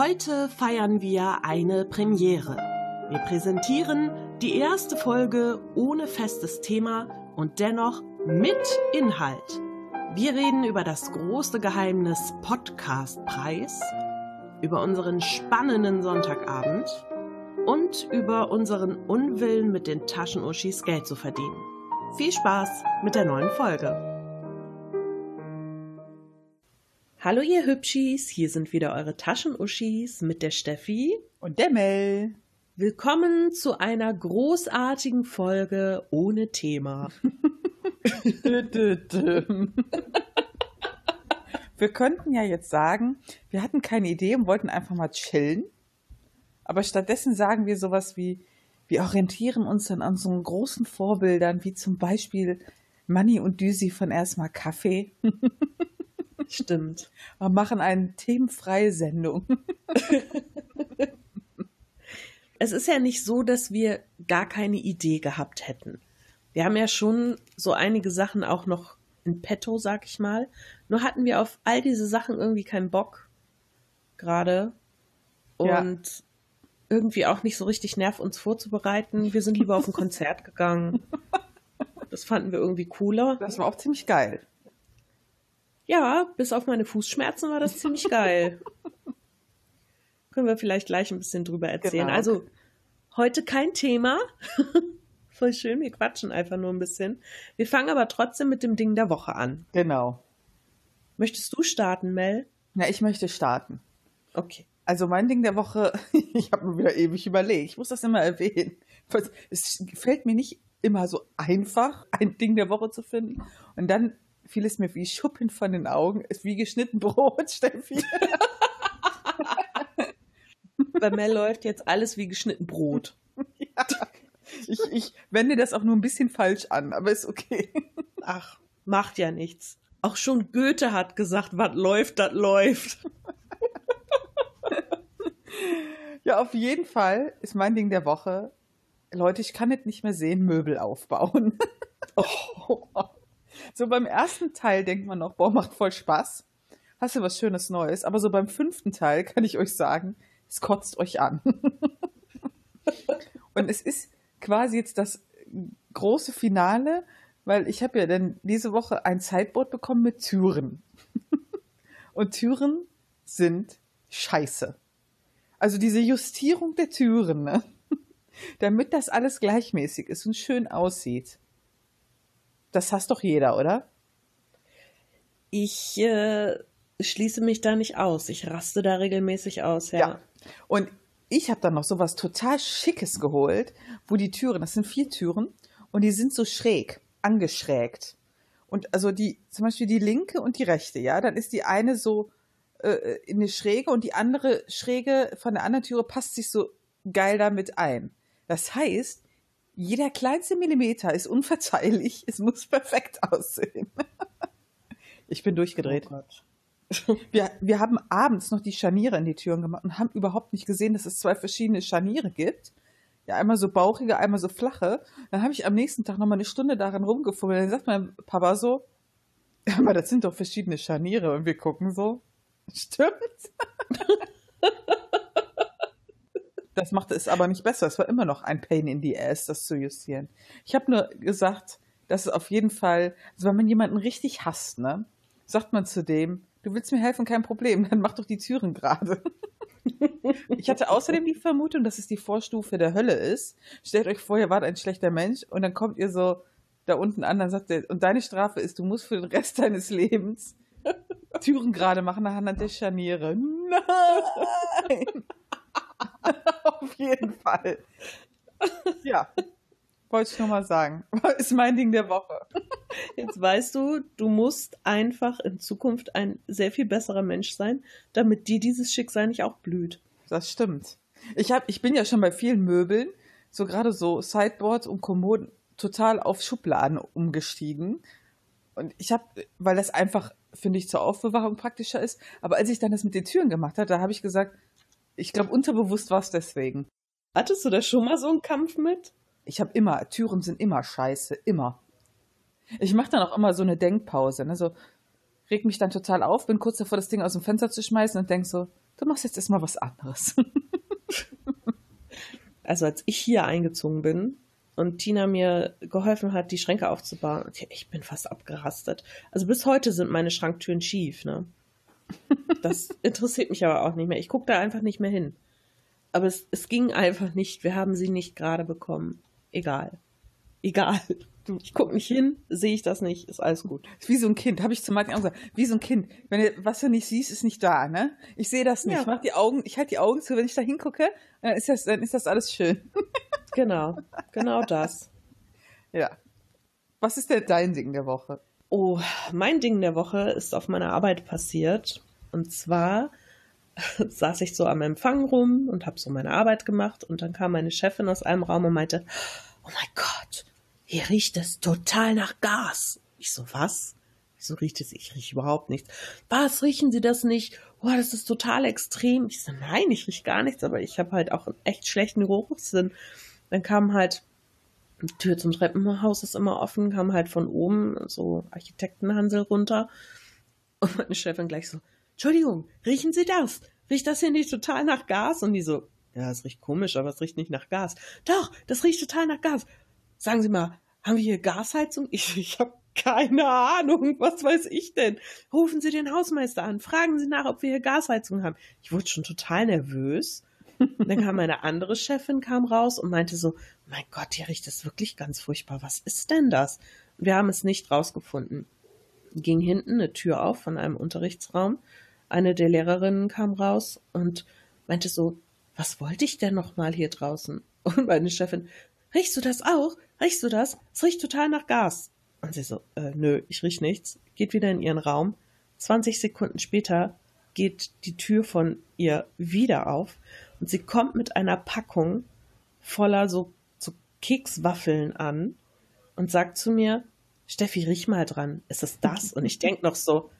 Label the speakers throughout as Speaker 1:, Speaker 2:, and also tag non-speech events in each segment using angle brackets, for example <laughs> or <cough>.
Speaker 1: Heute feiern wir eine Premiere. Wir präsentieren die erste Folge ohne festes Thema und dennoch mit Inhalt. Wir reden über das große Geheimnis Podcastpreis, über unseren spannenden Sonntagabend und über unseren Unwillen mit den Taschenuschis Geld zu verdienen. Viel Spaß mit der neuen Folge. Hallo ihr Hübschis, hier sind wieder eure Taschenuschis mit der Steffi
Speaker 2: und der Mel.
Speaker 1: Willkommen zu einer großartigen Folge ohne Thema. <laughs>
Speaker 2: wir könnten ja jetzt sagen, wir hatten keine Idee und wollten einfach mal chillen. Aber stattdessen sagen wir sowas wie, wir orientieren uns dann an so großen Vorbildern, wie zum Beispiel Manny und Düsi von erstmal Kaffee. <laughs>
Speaker 1: Stimmt.
Speaker 2: Wir machen eine themenfreie Sendung. <laughs>
Speaker 1: es ist ja nicht so, dass wir gar keine Idee gehabt hätten. Wir haben ja schon so einige Sachen auch noch in petto, sag ich mal. Nur hatten wir auf all diese Sachen irgendwie keinen Bock. Gerade. Und ja. irgendwie auch nicht so richtig Nerv, uns vorzubereiten. Wir sind lieber auf ein <laughs> Konzert gegangen. Das fanden wir irgendwie cooler.
Speaker 2: Das war auch ziemlich geil.
Speaker 1: Ja, bis auf meine Fußschmerzen war das ziemlich geil. Können wir vielleicht gleich ein bisschen drüber erzählen. Genau. Also heute kein Thema. <laughs> Voll schön, wir quatschen einfach nur ein bisschen. Wir fangen aber trotzdem mit dem Ding der Woche an.
Speaker 2: Genau.
Speaker 1: Möchtest du starten, Mel?
Speaker 2: Ja, ich möchte starten.
Speaker 1: Okay.
Speaker 2: Also mein Ding der Woche, <laughs> ich habe mir wieder ewig überlegt, ich muss das immer erwähnen. Es fällt mir nicht immer so einfach, ein Ding der Woche zu finden. Und dann fiel es mir wie Schuppen von den Augen, ist wie geschnitten <laughs> Brot, Steffi.
Speaker 1: Bei Mel läuft jetzt alles wie geschnitten Brot. <laughs>
Speaker 2: Ja. Ich, ich wende das auch nur ein bisschen falsch an, aber ist okay.
Speaker 1: Ach, macht ja nichts. Auch schon Goethe hat gesagt, was läuft, das läuft.
Speaker 2: Ja, auf jeden Fall ist mein Ding der Woche. Leute, ich kann es nicht mehr sehen, Möbel aufbauen. Oh. <laughs> So beim ersten Teil denkt man noch, boah, macht voll Spaß. Hast du was Schönes Neues. Aber so beim fünften Teil kann ich euch sagen, es kotzt euch an. <laughs> Und es ist quasi jetzt das große Finale, weil ich habe ja dann diese Woche ein Sideboard bekommen mit Türen. <laughs> Und Türen sind scheiße. Also diese Justierung der Türen, ne? <laughs> damit das alles gleichmäßig ist und schön aussieht. Das hasst doch jeder, oder?
Speaker 1: Ich äh, schließe mich da nicht aus. Ich raste da regelmäßig aus, ja. ja.
Speaker 2: Und ich habe dann noch so was total Schickes geholt, wo die Türen, das sind vier Türen, und die sind so schräg, angeschrägt. Und also die, zum Beispiel die linke und die rechte, ja, dann ist die eine so äh, in eine Schräge und die andere Schräge von der anderen Türe passt sich so geil damit ein. Das heißt, jeder kleinste Millimeter ist unverzeihlich. Es muss perfekt aussehen. ich bin durchgedreht. Oh wir, wir haben abends noch die Scharniere in die Türen gemacht und haben überhaupt nicht gesehen, dass es zwei verschiedene Scharniere gibt. Ja, einmal so bauchige, einmal so flache. Dann habe ich am nächsten Tag noch mal eine Stunde daran rumgefummelt. Dann sagt mein Papa so, aber das sind doch verschiedene Scharniere. Und wir gucken so, <laughs> stimmt. <laughs> Das machte es aber nicht besser. Es war immer noch ein Pain in the Ass, das zu justieren. Ich habe nur gesagt, dass es auf jeden Fall, also wenn man jemanden richtig hasst, ne, sagt man zu dem, du willst mir helfen, kein Problem, <laughs> dann mach doch die Türen gerade. ich hatte außerdem die Vermutung, dass es die Vorstufe der Hölle ist. Stellt euch vor, ihr wart ein schlechter Mensch und dann kommt ihr so da unten an, dann sagt er, und deine Strafe ist, du musst für den Rest deines Lebens <laughs> Türen gerade machen anhand der Scharniere. <laughs> Nein! <laughs> Auf jeden Fall. Ja. Wollte ich nur mal sagen. <laughs> Ist mein Ding der Woche.
Speaker 1: Jetzt weißt du, du musst einfach in Zukunft ein sehr viel besserer Mensch sein, damit dir dieses Schicksal nicht auch blüht.
Speaker 2: Das stimmt. Ich, hab, ich bin ja schon bei vielen Möbeln, so gerade so Sideboards und Kommoden, total auf Schubladen umgestiegen. Und ich habe, weil das einfach, finde ich, zur Aufbewahrung praktischer ist. Aber als ich dann das mit den Türen gemacht habe, da habe ich gesagt, ich glaube, unterbewusst war es deswegen.
Speaker 1: Hattest du da schon mal so einen Kampf mit?
Speaker 2: Ich habe immer, Türen sind immer scheiße, immer. Ich mache dann auch immer so eine Denkpause. Ne? So, reg mich dann total auf, bin kurz davor, das Ding aus dem Fenster zu schmeißen und denk so, du machst jetzt erstmal was anderes. <laughs>
Speaker 1: also als ich hier eingezogen bin und Tina mir geholfen hat, die Schränke aufzubauen, ich bin fast abgerastet. Also bis heute sind meine Schranktüren schief, ne? Das interessiert mich aber auch nicht mehr. Ich gucke da einfach nicht mehr hin. Aber es, es ging einfach nicht. Wir haben sie nicht gerade bekommen. Egal. Egal. Ich gucke nicht hin, sehe ich das nicht, ist alles gut.
Speaker 2: Wie so ein Kind, habe ich zu Martin auch gesagt. Wie so ein Kind. Wenn du, was du nicht siehst, ist nicht da, ne? Ich sehe das nicht. Ja. Ich mach die Augen, ich halte die Augen zu, wenn ich da hingucke, dann ist das, dann ist das alles schön. <laughs>
Speaker 1: Genau, genau das.
Speaker 2: Ja. Was ist denn dein Ding der Woche?
Speaker 1: Oh, mein Ding der Woche ist auf meiner Arbeit passiert. Und zwar <laughs> saß ich so am Empfang rum und habe so meine Arbeit gemacht und dann kam meine Chefin aus einem Raum und meinte, oh mein Gott, hier riecht es total nach Gas. Ich so, was? Wieso riecht es? Ich rieche überhaupt nichts. Was, riechen Sie das nicht? Boah, das ist total extrem. Ich so, nein, ich rieche gar nichts, aber ich habe halt auch einen echt schlechten Geruchssinn. Dann kam halt, die Tür zum Treppenhaus ist immer offen, kam halt von oben so Architektenhansel runter. Und meine Chefin gleich so, Entschuldigung, riechen Sie das? Riecht das hier nicht total nach Gas? Und die so, ja, es riecht komisch, aber es riecht nicht nach Gas. Doch, das riecht total nach Gas. Sagen Sie mal, haben wir hier Gasheizung? Ich, ich habe keine Ahnung, was weiß ich denn? Rufen Sie den Hausmeister an, fragen Sie nach, ob wir hier Gasheizung haben. Ich wurde schon total nervös. dann kam meine andere Chefin kam raus und meinte so, mein Gott, hier riecht es wirklich ganz furchtbar. Was ist denn das? Wir haben es nicht rausgefunden. Ging hinten eine Tür auf von einem Unterrichtsraum. Eine der Lehrerinnen kam raus und meinte so, was wollte ich denn noch mal hier draußen? Und meine Chefin, riechst du das auch? Riechst du das? Es riecht total nach Gas. Und sie so, äh, nö, ich riech nichts. Geht wieder in ihren Raum. 20 Sekunden später geht die Tür von ihr wieder auf und sie kommt mit einer Packung voller so, so Kekswaffeln an und sagt zu mir, Steffi, riech mal dran. Ist es das? Und ich denk noch so,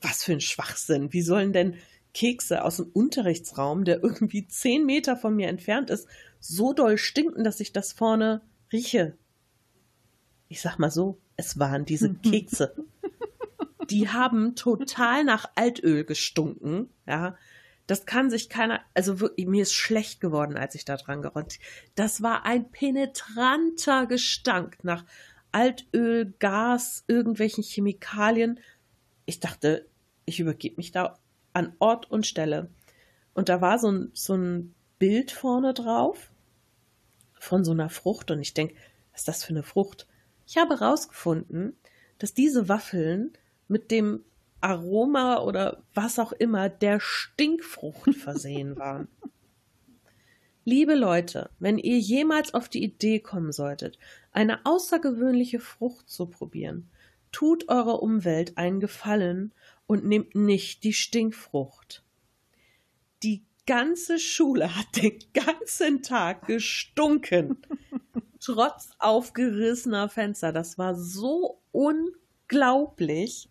Speaker 1: was für ein Schwachsinn. Wie sollen denn Kekse aus dem Unterrichtsraum, der irgendwie zehn Meter von mir entfernt ist, so doll stinken, dass ich das vorne rieche. Ich sag mal so, es waren diese <laughs> Kekse. Die haben total nach Altöl gestunken, ja. Das kann sich keiner, also wirklich, mir ist schlecht geworden, als ich da dran geräumt. Das war ein penetranter Gestank nach Altöl, Gas, irgendwelchen Chemikalien. Ich dachte, ich übergebe mich da an Ort und Stelle. Und da war so ein, so ein Bild vorne drauf von so einer Frucht und ich denke, was ist das für eine Frucht? Ich habe herausgefunden, dass diese Waffeln mit dem Aroma oder was auch immer der Stinkfrucht versehen waren. <laughs> Liebe Leute, wenn ihr jemals auf die Idee kommen solltet, eine außergewöhnliche Frucht zu probieren, tut eurer Umwelt einen Gefallen und nehmt nicht die Stinkfrucht. Die ganze Schule hat den ganzen Tag gestunken. <laughs> Trotz aufgerissener Fenster. Das war so unglaublich.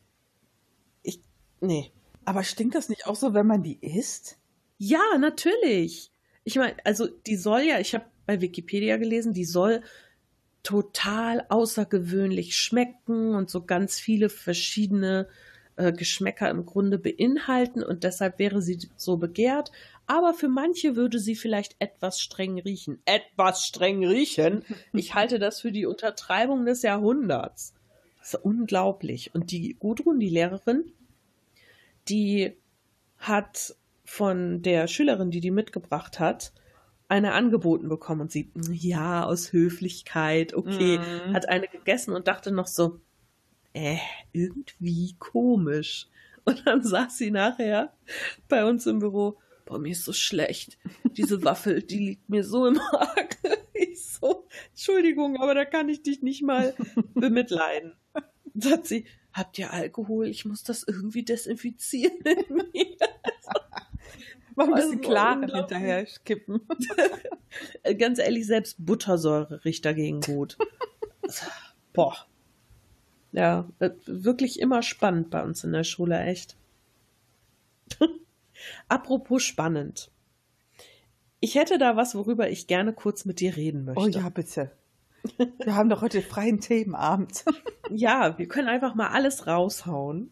Speaker 1: Ich, nee.
Speaker 2: Aber stinkt das nicht auch so, wenn man die isst?
Speaker 1: Ja, natürlich. Ich meine, also die soll ja, ich habe bei Wikipedia gelesen, die soll total außergewöhnlich schmecken und so ganz viele verschiedene äh, Geschmäcker im Grunde beinhalten und deshalb wäre sie so begehrt aber für manche würde sie vielleicht etwas streng riechen. Etwas streng riechen? Ich halte das für die Untertreibung des Jahrhunderts. Das ist unglaublich. Und die Gudrun, die Lehrerin, die hat von der Schülerin, die die mitgebracht hat, eine angeboten bekommen und sie, ja, aus Höflichkeit, okay, mm. hat eine gegessen und dachte noch so, äh, irgendwie komisch. <laughs> Und dann saß sie nachher bei uns im Büro, boah, mir ist so schlecht. Diese Waffel, die liegt mir so im Magen. <laughs> Ich so, Entschuldigung, aber da kann ich dich nicht mal <laughs> bemitleiden. Sagt sie, habt ihr Alkohol? Ich muss das irgendwie desinfizieren in mir.
Speaker 2: Mal ein bisschen also, klarer hinterher kippen. <laughs>
Speaker 1: Ganz ehrlich, selbst Buttersäure riecht dagegen gut. <laughs> Boah. Ja, äh, wirklich immer spannend bei uns in der Schule, echt. <laughs> Apropos spannend. Ich hätte da was, worüber ich gerne kurz mit dir reden möchte.
Speaker 2: Oh ja, bitte. Wir haben doch heute freien Themenabend.
Speaker 1: ja, wir können einfach mal alles raushauen.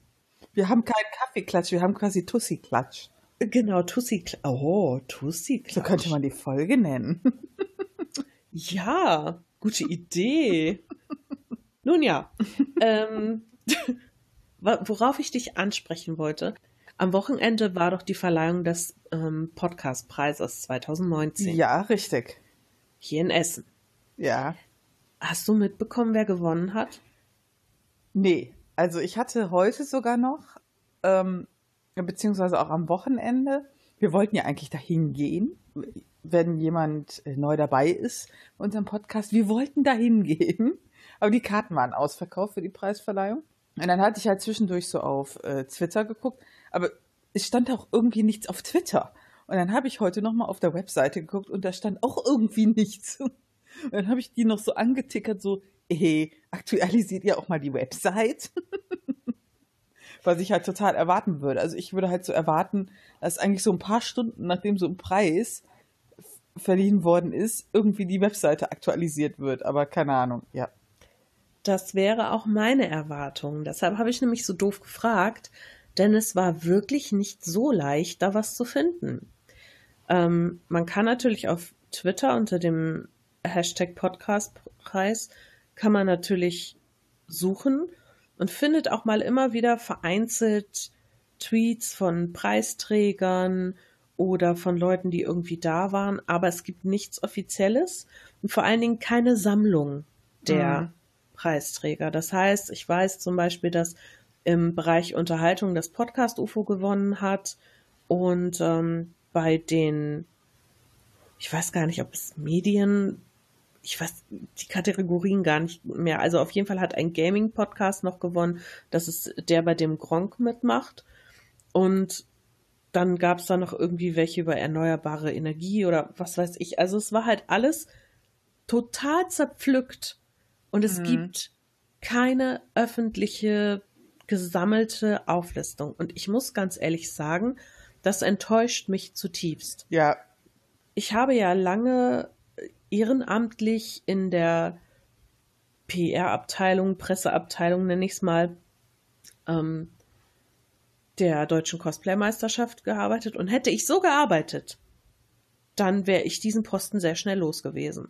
Speaker 2: Wir haben keinen Kaffeeklatsch, wir haben quasi Tussi-Klatsch.
Speaker 1: Genau, Tussi. Oh, Tussi.
Speaker 2: So könnte man die Folge nennen. <laughs>
Speaker 1: Ja, gute Idee. Nun ja, ähm, worauf ich dich ansprechen wollte. Am Wochenende war doch die Verleihung des ähm, Podcastpreises 2019.
Speaker 2: Ja, richtig.
Speaker 1: Hier in Essen.
Speaker 2: Ja.
Speaker 1: Hast du mitbekommen, wer gewonnen hat?
Speaker 2: Nee, also ich hatte heute sogar noch, ähm, beziehungsweise auch am Wochenende, wir wollten ja eigentlich dahin gehen, wenn jemand äh, neu dabei ist bei unserem Podcast. Wir wollten dahin gehen, <laughs> aber die Karten waren ausverkauft für die Preisverleihung. Und dann hatte ich halt zwischendurch so auf äh, Twitter geguckt, aber es stand auch irgendwie nichts auf Twitter. Und dann habe ich heute nochmal auf der Webseite geguckt und da stand auch irgendwie nichts. <laughs> Und dann habe ich die noch so angetickert, so, hey, aktualisiert ihr auch mal die Website? <laughs> Was ich halt total erwarten würde. Also ich würde halt so erwarten, dass eigentlich so ein paar Stunden, nachdem so ein Preis verliehen worden ist, irgendwie die Webseite aktualisiert wird. Aber keine Ahnung, ja.
Speaker 1: Das wäre auch meine Erwartung. Deshalb habe ich nämlich so doof gefragt, denn es war wirklich nicht so leicht, da was zu finden. Ähm, man kann natürlich auf Twitter unter dem Hashtag Podcastpreis kann man natürlich suchen und findet auch mal immer wieder vereinzelt Tweets von Preisträgern oder von Leuten, die irgendwie da waren, aber es gibt nichts Offizielles und vor allen Dingen keine Sammlung der mhm. Preisträger. Das heißt, ich weiß zum Beispiel, dass im Bereich Unterhaltung das Podcast UFO gewonnen hat und ähm, bei den, ich weiß gar nicht, ob es Medien, ich weiß die Kategorien gar nicht mehr. Also auf jeden Fall hat ein Gaming-Podcast noch gewonnen. Das ist der, bei dem Gronk mitmacht. Und dann gab es da noch irgendwie welche über erneuerbare Energie oder was weiß ich. Also es war halt alles total zerpflückt und es mhm. gibt keine öffentliche gesammelte Auflistung. Und ich muss ganz ehrlich sagen, das enttäuscht mich zutiefst.
Speaker 2: Ja.
Speaker 1: Ich habe ja lange ehrenamtlich in der PR-Abteilung, Presseabteilung nenne ich es mal, ähm, der deutschen Cosplay-Meisterschaft gearbeitet und hätte ich so gearbeitet, dann wäre ich diesen Posten sehr schnell los gewesen.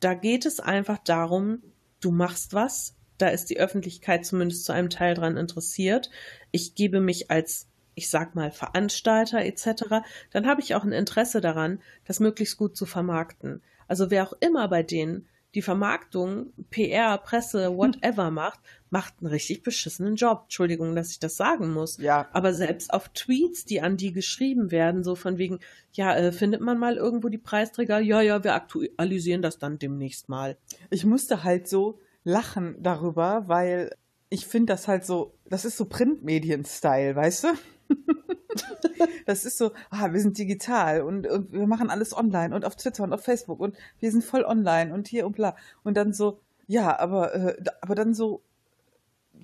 Speaker 1: Da geht es einfach darum, du machst was, da ist die Öffentlichkeit zumindest zu einem Teil dran interessiert. Ich gebe mich als, ich sag mal, Veranstalter etc., dann habe ich auch ein Interesse daran, das möglichst gut zu vermarkten. Also wer auch immer bei denen die Vermarktung, PR, Presse, whatever macht, macht einen richtig beschissenen Job. Entschuldigung, dass ich das sagen muss.
Speaker 2: Ja.
Speaker 1: Aber selbst auf Tweets, die an die geschrieben werden, so von wegen, ja, äh, findet man mal irgendwo die Preisträger? Ja, ja, wir aktualisieren das dann demnächst mal.
Speaker 2: Ich musste halt so lachen darüber, weil ich finde das halt so, das ist so Printmedien-Style, weißt du? <laughs> das ist so, ah, wir sind digital und, und, wir machen alles online und auf Twitter und auf Facebook und wir sind voll online und hier und bla. Und dann so, ja, aber, äh, aber dann so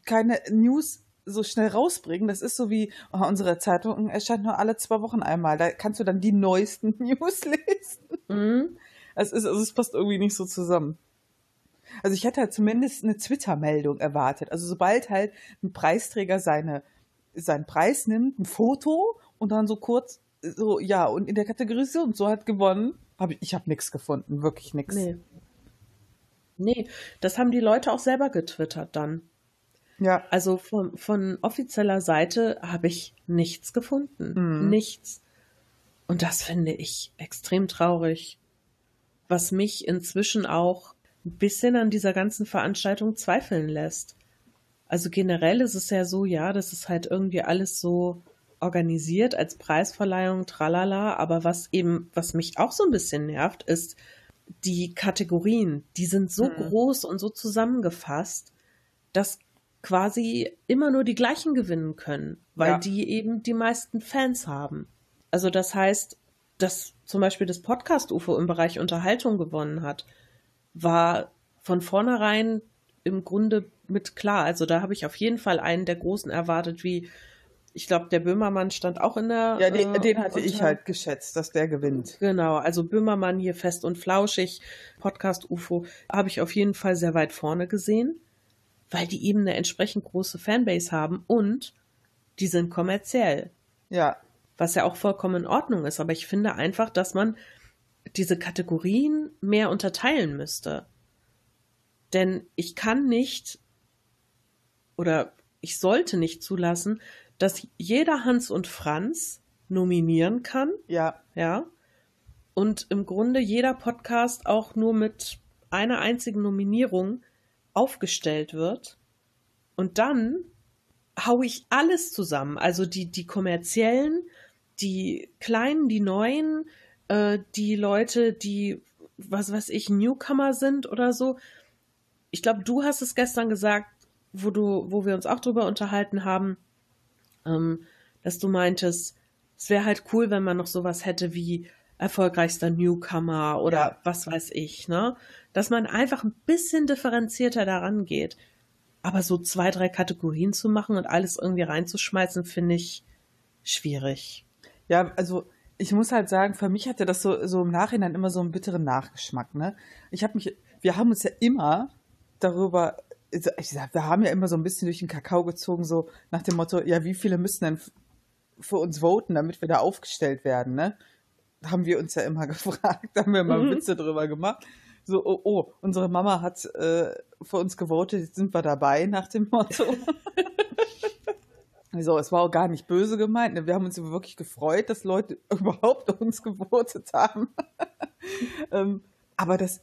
Speaker 2: keine News so schnell rausbringen. Das ist so wie, oh, unsere Zeitung erscheint nur alle zwei Wochen einmal. Da kannst du dann die neuesten <laughs> News lesen. Mhm. Es, ist, also es passt irgendwie nicht so zusammen. Also ich hätte halt zumindest eine Twitter-Meldung erwartet. Also sobald halt ein Preisträger seine seinen Preis nimmt, ein Foto und dann so kurz so ja und in der Kategorie so und so hat gewonnen, habe ich ich habe nichts gefunden, wirklich nichts.
Speaker 1: Nee. Nee, das haben die Leute auch selber getwittert dann.
Speaker 2: Ja.
Speaker 1: Also von, von offizieller Seite habe ich nichts gefunden. Mhm. Nichts. Und das finde ich extrem traurig. Was mich inzwischen auch ein bisschen an dieser ganzen Veranstaltung zweifeln lässt. Also generell ist es ja so, ja, das ist halt irgendwie alles so organisiert als Preisverleihung, tralala, aber was eben, was mich auch so ein bisschen nervt, ist die Kategorien, die sind so mhm. groß und so zusammengefasst, dass quasi immer nur die gleichen gewinnen können, weil ja. die eben die meisten Fans haben. Also das heißt, dass zum Beispiel das Podcast UFO im Bereich Unterhaltung gewonnen hat, war von vornherein im Grunde mit klar. Also da habe ich auf jeden Fall einen der großen erwartet, wie ich glaube, der Böhmermann stand auch in der.
Speaker 2: Ja, den, äh, den hatte ich halt geschätzt, dass der gewinnt.
Speaker 1: Genau, also Böhmermann hier fest und flauschig, Podcast UFO, habe ich auf jeden Fall sehr weit vorne gesehen, weil die eben eine entsprechend große Fanbase haben und die sind kommerziell.
Speaker 2: Ja.
Speaker 1: was ja auch vollkommen in Ordnung ist. Aber ich finde einfach, dass man diese Kategorien mehr unterteilen müsste. Denn ich kann nicht oder ich sollte nicht zulassen, dass jeder Hans und Franz nominieren kann.
Speaker 2: Ja.
Speaker 1: Ja. Und im Grunde jeder Podcast auch nur mit einer einzigen Nominierung aufgestellt wird. Und dann haue ich alles zusammen. Also die, die kommerziellen, die kleinen, die neuen, äh, die Leute, die, was weiß ich, Newcomer sind oder so. Ich glaube, du hast es gestern gesagt, wo du, wo wir uns auch drüber unterhalten haben, ähm, dass du meintest, es wäre halt cool, wenn man noch sowas hätte wie erfolgreichster Newcomer oder ja. was weiß ich, ne? Dass man einfach ein bisschen differenzierter daran geht. Aber so zwei, drei Kategorien zu machen und alles irgendwie reinzuschmeißen, finde ich schwierig.
Speaker 2: Ja, also ich muss halt sagen, für mich hatte das so, so im Nachhinein immer so einen bitteren Nachgeschmack, ne? Ich habe mich, wir haben uns ja immer darüber ich sag, wir haben ja immer so ein bisschen durch den Kakao gezogen, so nach dem Motto, ja, wie viele müssen denn für uns voten, damit wir da aufgestellt werden, ne? Haben wir uns ja immer <laughs> gefragt, da haben wir mal mhm. Witze drüber gemacht. So, oh, oh, unsere Mama hat äh, für uns gewotet, jetzt sind wir dabei, nach dem Motto. <laughs> so, es war auch gar nicht böse gemeint. Ne? Wir haben uns wirklich gefreut, dass Leute <laughs> überhaupt uns gewotet haben. ähm, aber das,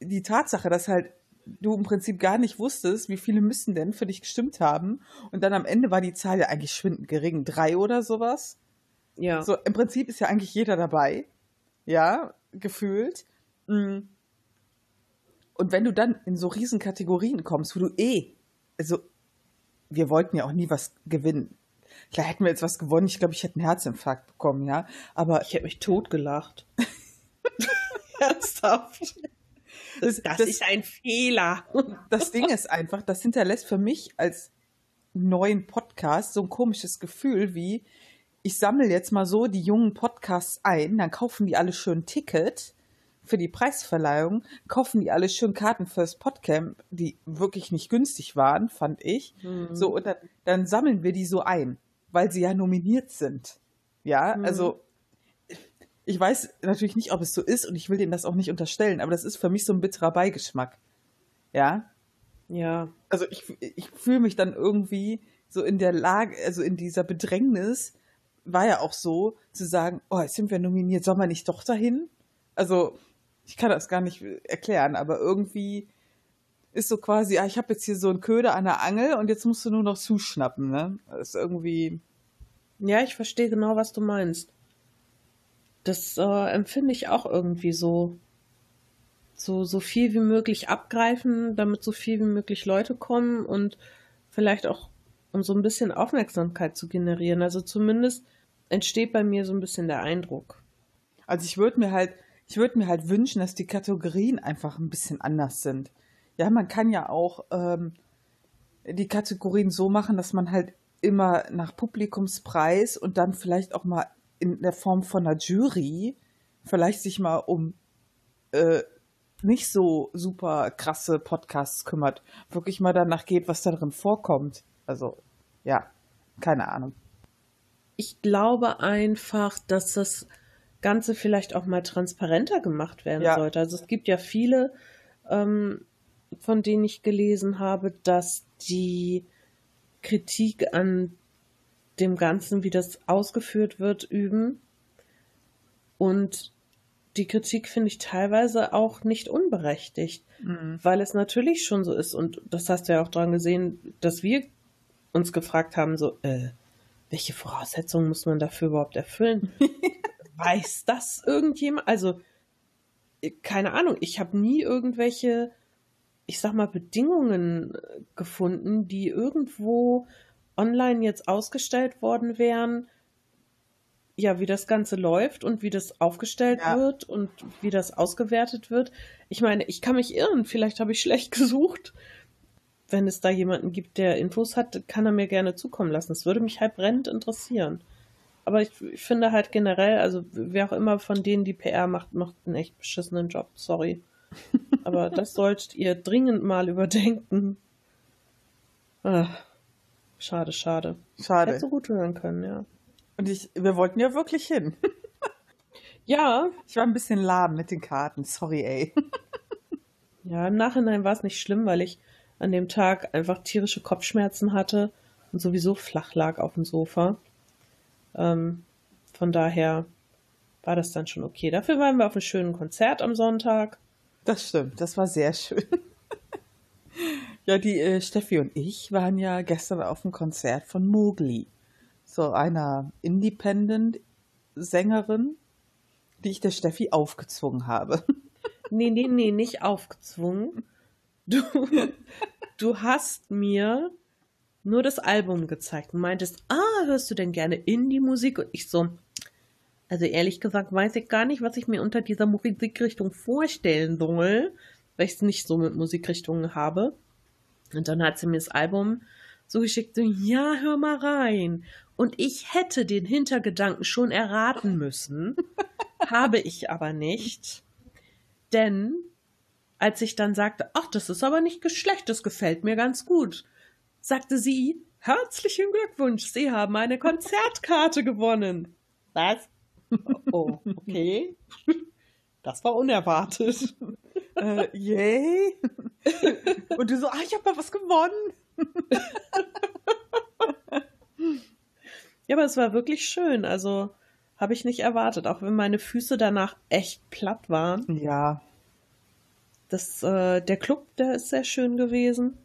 Speaker 2: die Tatsache, dass halt du im Prinzip gar nicht wusstest, wie viele müssen denn für dich gestimmt haben. Und dann am Ende war die Zahl ja eigentlich schwindend gering, drei oder sowas. Ja. So, im Prinzip ist ja eigentlich jeder dabei. Ja, gefühlt. Mm. Und wenn du dann in so riesen Kategorien kommst, wo du eh, also, wir wollten ja auch nie was gewinnen. Klar hätten wir jetzt was gewonnen. Ich glaube, ich hätte einen Herzinfarkt bekommen, ja. Aber.
Speaker 1: Ich hätte mich totgelacht. <laughs> Ernsthaft. Das, das, das, ist ein Fehler. <laughs>
Speaker 2: Das Ding ist einfach, das hinterlässt für mich als neuen Podcast so ein komisches Gefühl wie, ich sammle jetzt mal so die jungen Podcasts ein, dann kaufen die alle schön Ticket für die Preisverleihung, kaufen die alle schön Karten fürs Podcamp, die wirklich nicht günstig waren, fand ich. Mhm. So, und dann, dann, sammeln wir die so ein, weil sie ja nominiert sind. Ja, mhm. also ich weiß natürlich nicht, ob es so ist und ich will denen das auch nicht unterstellen, aber das ist für mich so ein bitterer Beigeschmack. Ja?
Speaker 1: Ja.
Speaker 2: Also ich, ich fühle mich dann irgendwie so in der Lage, also in dieser Bedrängnis, war ja auch so, zu sagen, oh, jetzt sind wir nominiert, soll man nicht doch dahin? Also, ich kann das gar nicht erklären, aber irgendwie ist so quasi, ah, ich habe jetzt hier so einen Köder an der Angel und jetzt musst du nur noch zuschnappen, ne? Das ist irgendwie.
Speaker 1: Ja, ich verstehe genau, was du meinst. Das äh, empfinde ich auch irgendwie so. So, so viel wie möglich abgreifen, damit so viel wie möglich Leute kommen und vielleicht auch, um so ein bisschen Aufmerksamkeit zu generieren. Also zumindest entsteht bei mir so ein bisschen der Eindruck.
Speaker 2: Also ich würde mir halt, ich würde mir halt wünschen, dass die Kategorien einfach ein bisschen anders sind. Ja, man kann ja auch ähm, die Kategorien so machen, dass man halt immer nach Publikumspreis und dann vielleicht auch mal in der Form von einer Jury vielleicht sich mal um äh, nicht so super krasse Podcasts kümmert, wirklich mal danach geht, was da drin vorkommt. Also, ja, keine Ahnung.
Speaker 1: Ich glaube einfach, dass das Ganze vielleicht auch mal transparenter gemacht werden ja. sollte. Also es gibt ja viele, ähm, von denen ich gelesen habe, dass die Kritik an dem Ganzen, wie das ausgeführt wird, üben. Und die Kritik finde ich teilweise auch nicht unberechtigt, mhm. weil es natürlich schon so ist. Und das hast du ja auch daran gesehen, dass wir uns gefragt haben, so, äh, welche Voraussetzungen muss man dafür überhaupt erfüllen? <laughs> Weiß das irgendjemand? Also, äh, keine Ahnung, ich habe nie irgendwelche, ich sag mal, Bedingungen äh, gefunden, die irgendwo online jetzt ausgestellt worden wären, ja, wie das Ganze läuft und wie das aufgestellt ja. wird und wie das ausgewertet wird. Ich meine, ich kann mich irren, vielleicht habe ich schlecht <laughs> gesucht. Wenn es da jemanden gibt, der Infos hat, kann er mir gerne zukommen lassen. Das würde mich halt brennend interessieren. Aber ich, ich finde halt generell, also wer auch immer von denen die PR macht, macht einen echt beschissenen Job. Sorry. <laughs> Aber das solltet ihr dringend mal überdenken. Ach. Schade, schade.
Speaker 2: Schade.
Speaker 1: Hätte so gut hören können, ja.
Speaker 2: Und ich, wir wollten ja wirklich hin. <laughs>
Speaker 1: Ja.
Speaker 2: Ich war ein bisschen lahm mit den Karten. Sorry, ey. <laughs>
Speaker 1: Ja, im Nachhinein war es nicht schlimm, weil ich an dem Tag einfach tierische Kopfschmerzen hatte und sowieso flach lag auf dem Sofa. Ähm, von daher war das dann schon okay. Dafür waren wir auf einem schönen Konzert am Sonntag.
Speaker 2: Das stimmt, das war sehr schön. Ja, die äh, Steffi und ich waren ja gestern auf dem Konzert von Mowgli. So einer Independent-Sängerin, die ich der Steffi aufgezwungen habe. <laughs>
Speaker 1: Nee, nee, nee, nicht aufgezwungen. Du, du hast mir nur das Album gezeigt und meintest, ah, hörst du denn gerne Indie-Musik? Und ich so, also ehrlich gesagt weiß ich gar nicht, was ich mir unter dieser Musikrichtung vorstellen soll, weil ich es nicht so mit Musikrichtungen habe. Und dann hat sie mir das Album so geschickt, so, ja, hör mal rein. Und ich hätte den Hintergedanken schon erraten müssen, <laughs> habe ich aber nicht. Denn als ich dann sagte, ach, das ist aber nicht geschlecht, das gefällt mir ganz gut, sagte sie, herzlichen Glückwunsch, Sie haben eine Konzertkarte gewonnen. Was? Oh, okay. <laughs> Das war unerwartet.
Speaker 2: Äh, yay. Und du so, ah, ich habe mal was gewonnen.
Speaker 1: Ja, aber es war wirklich schön. Also habe ich nicht erwartet, auch wenn meine Füße danach echt platt waren.
Speaker 2: Ja.
Speaker 1: Das, äh, der Club, der ist sehr schön gewesen.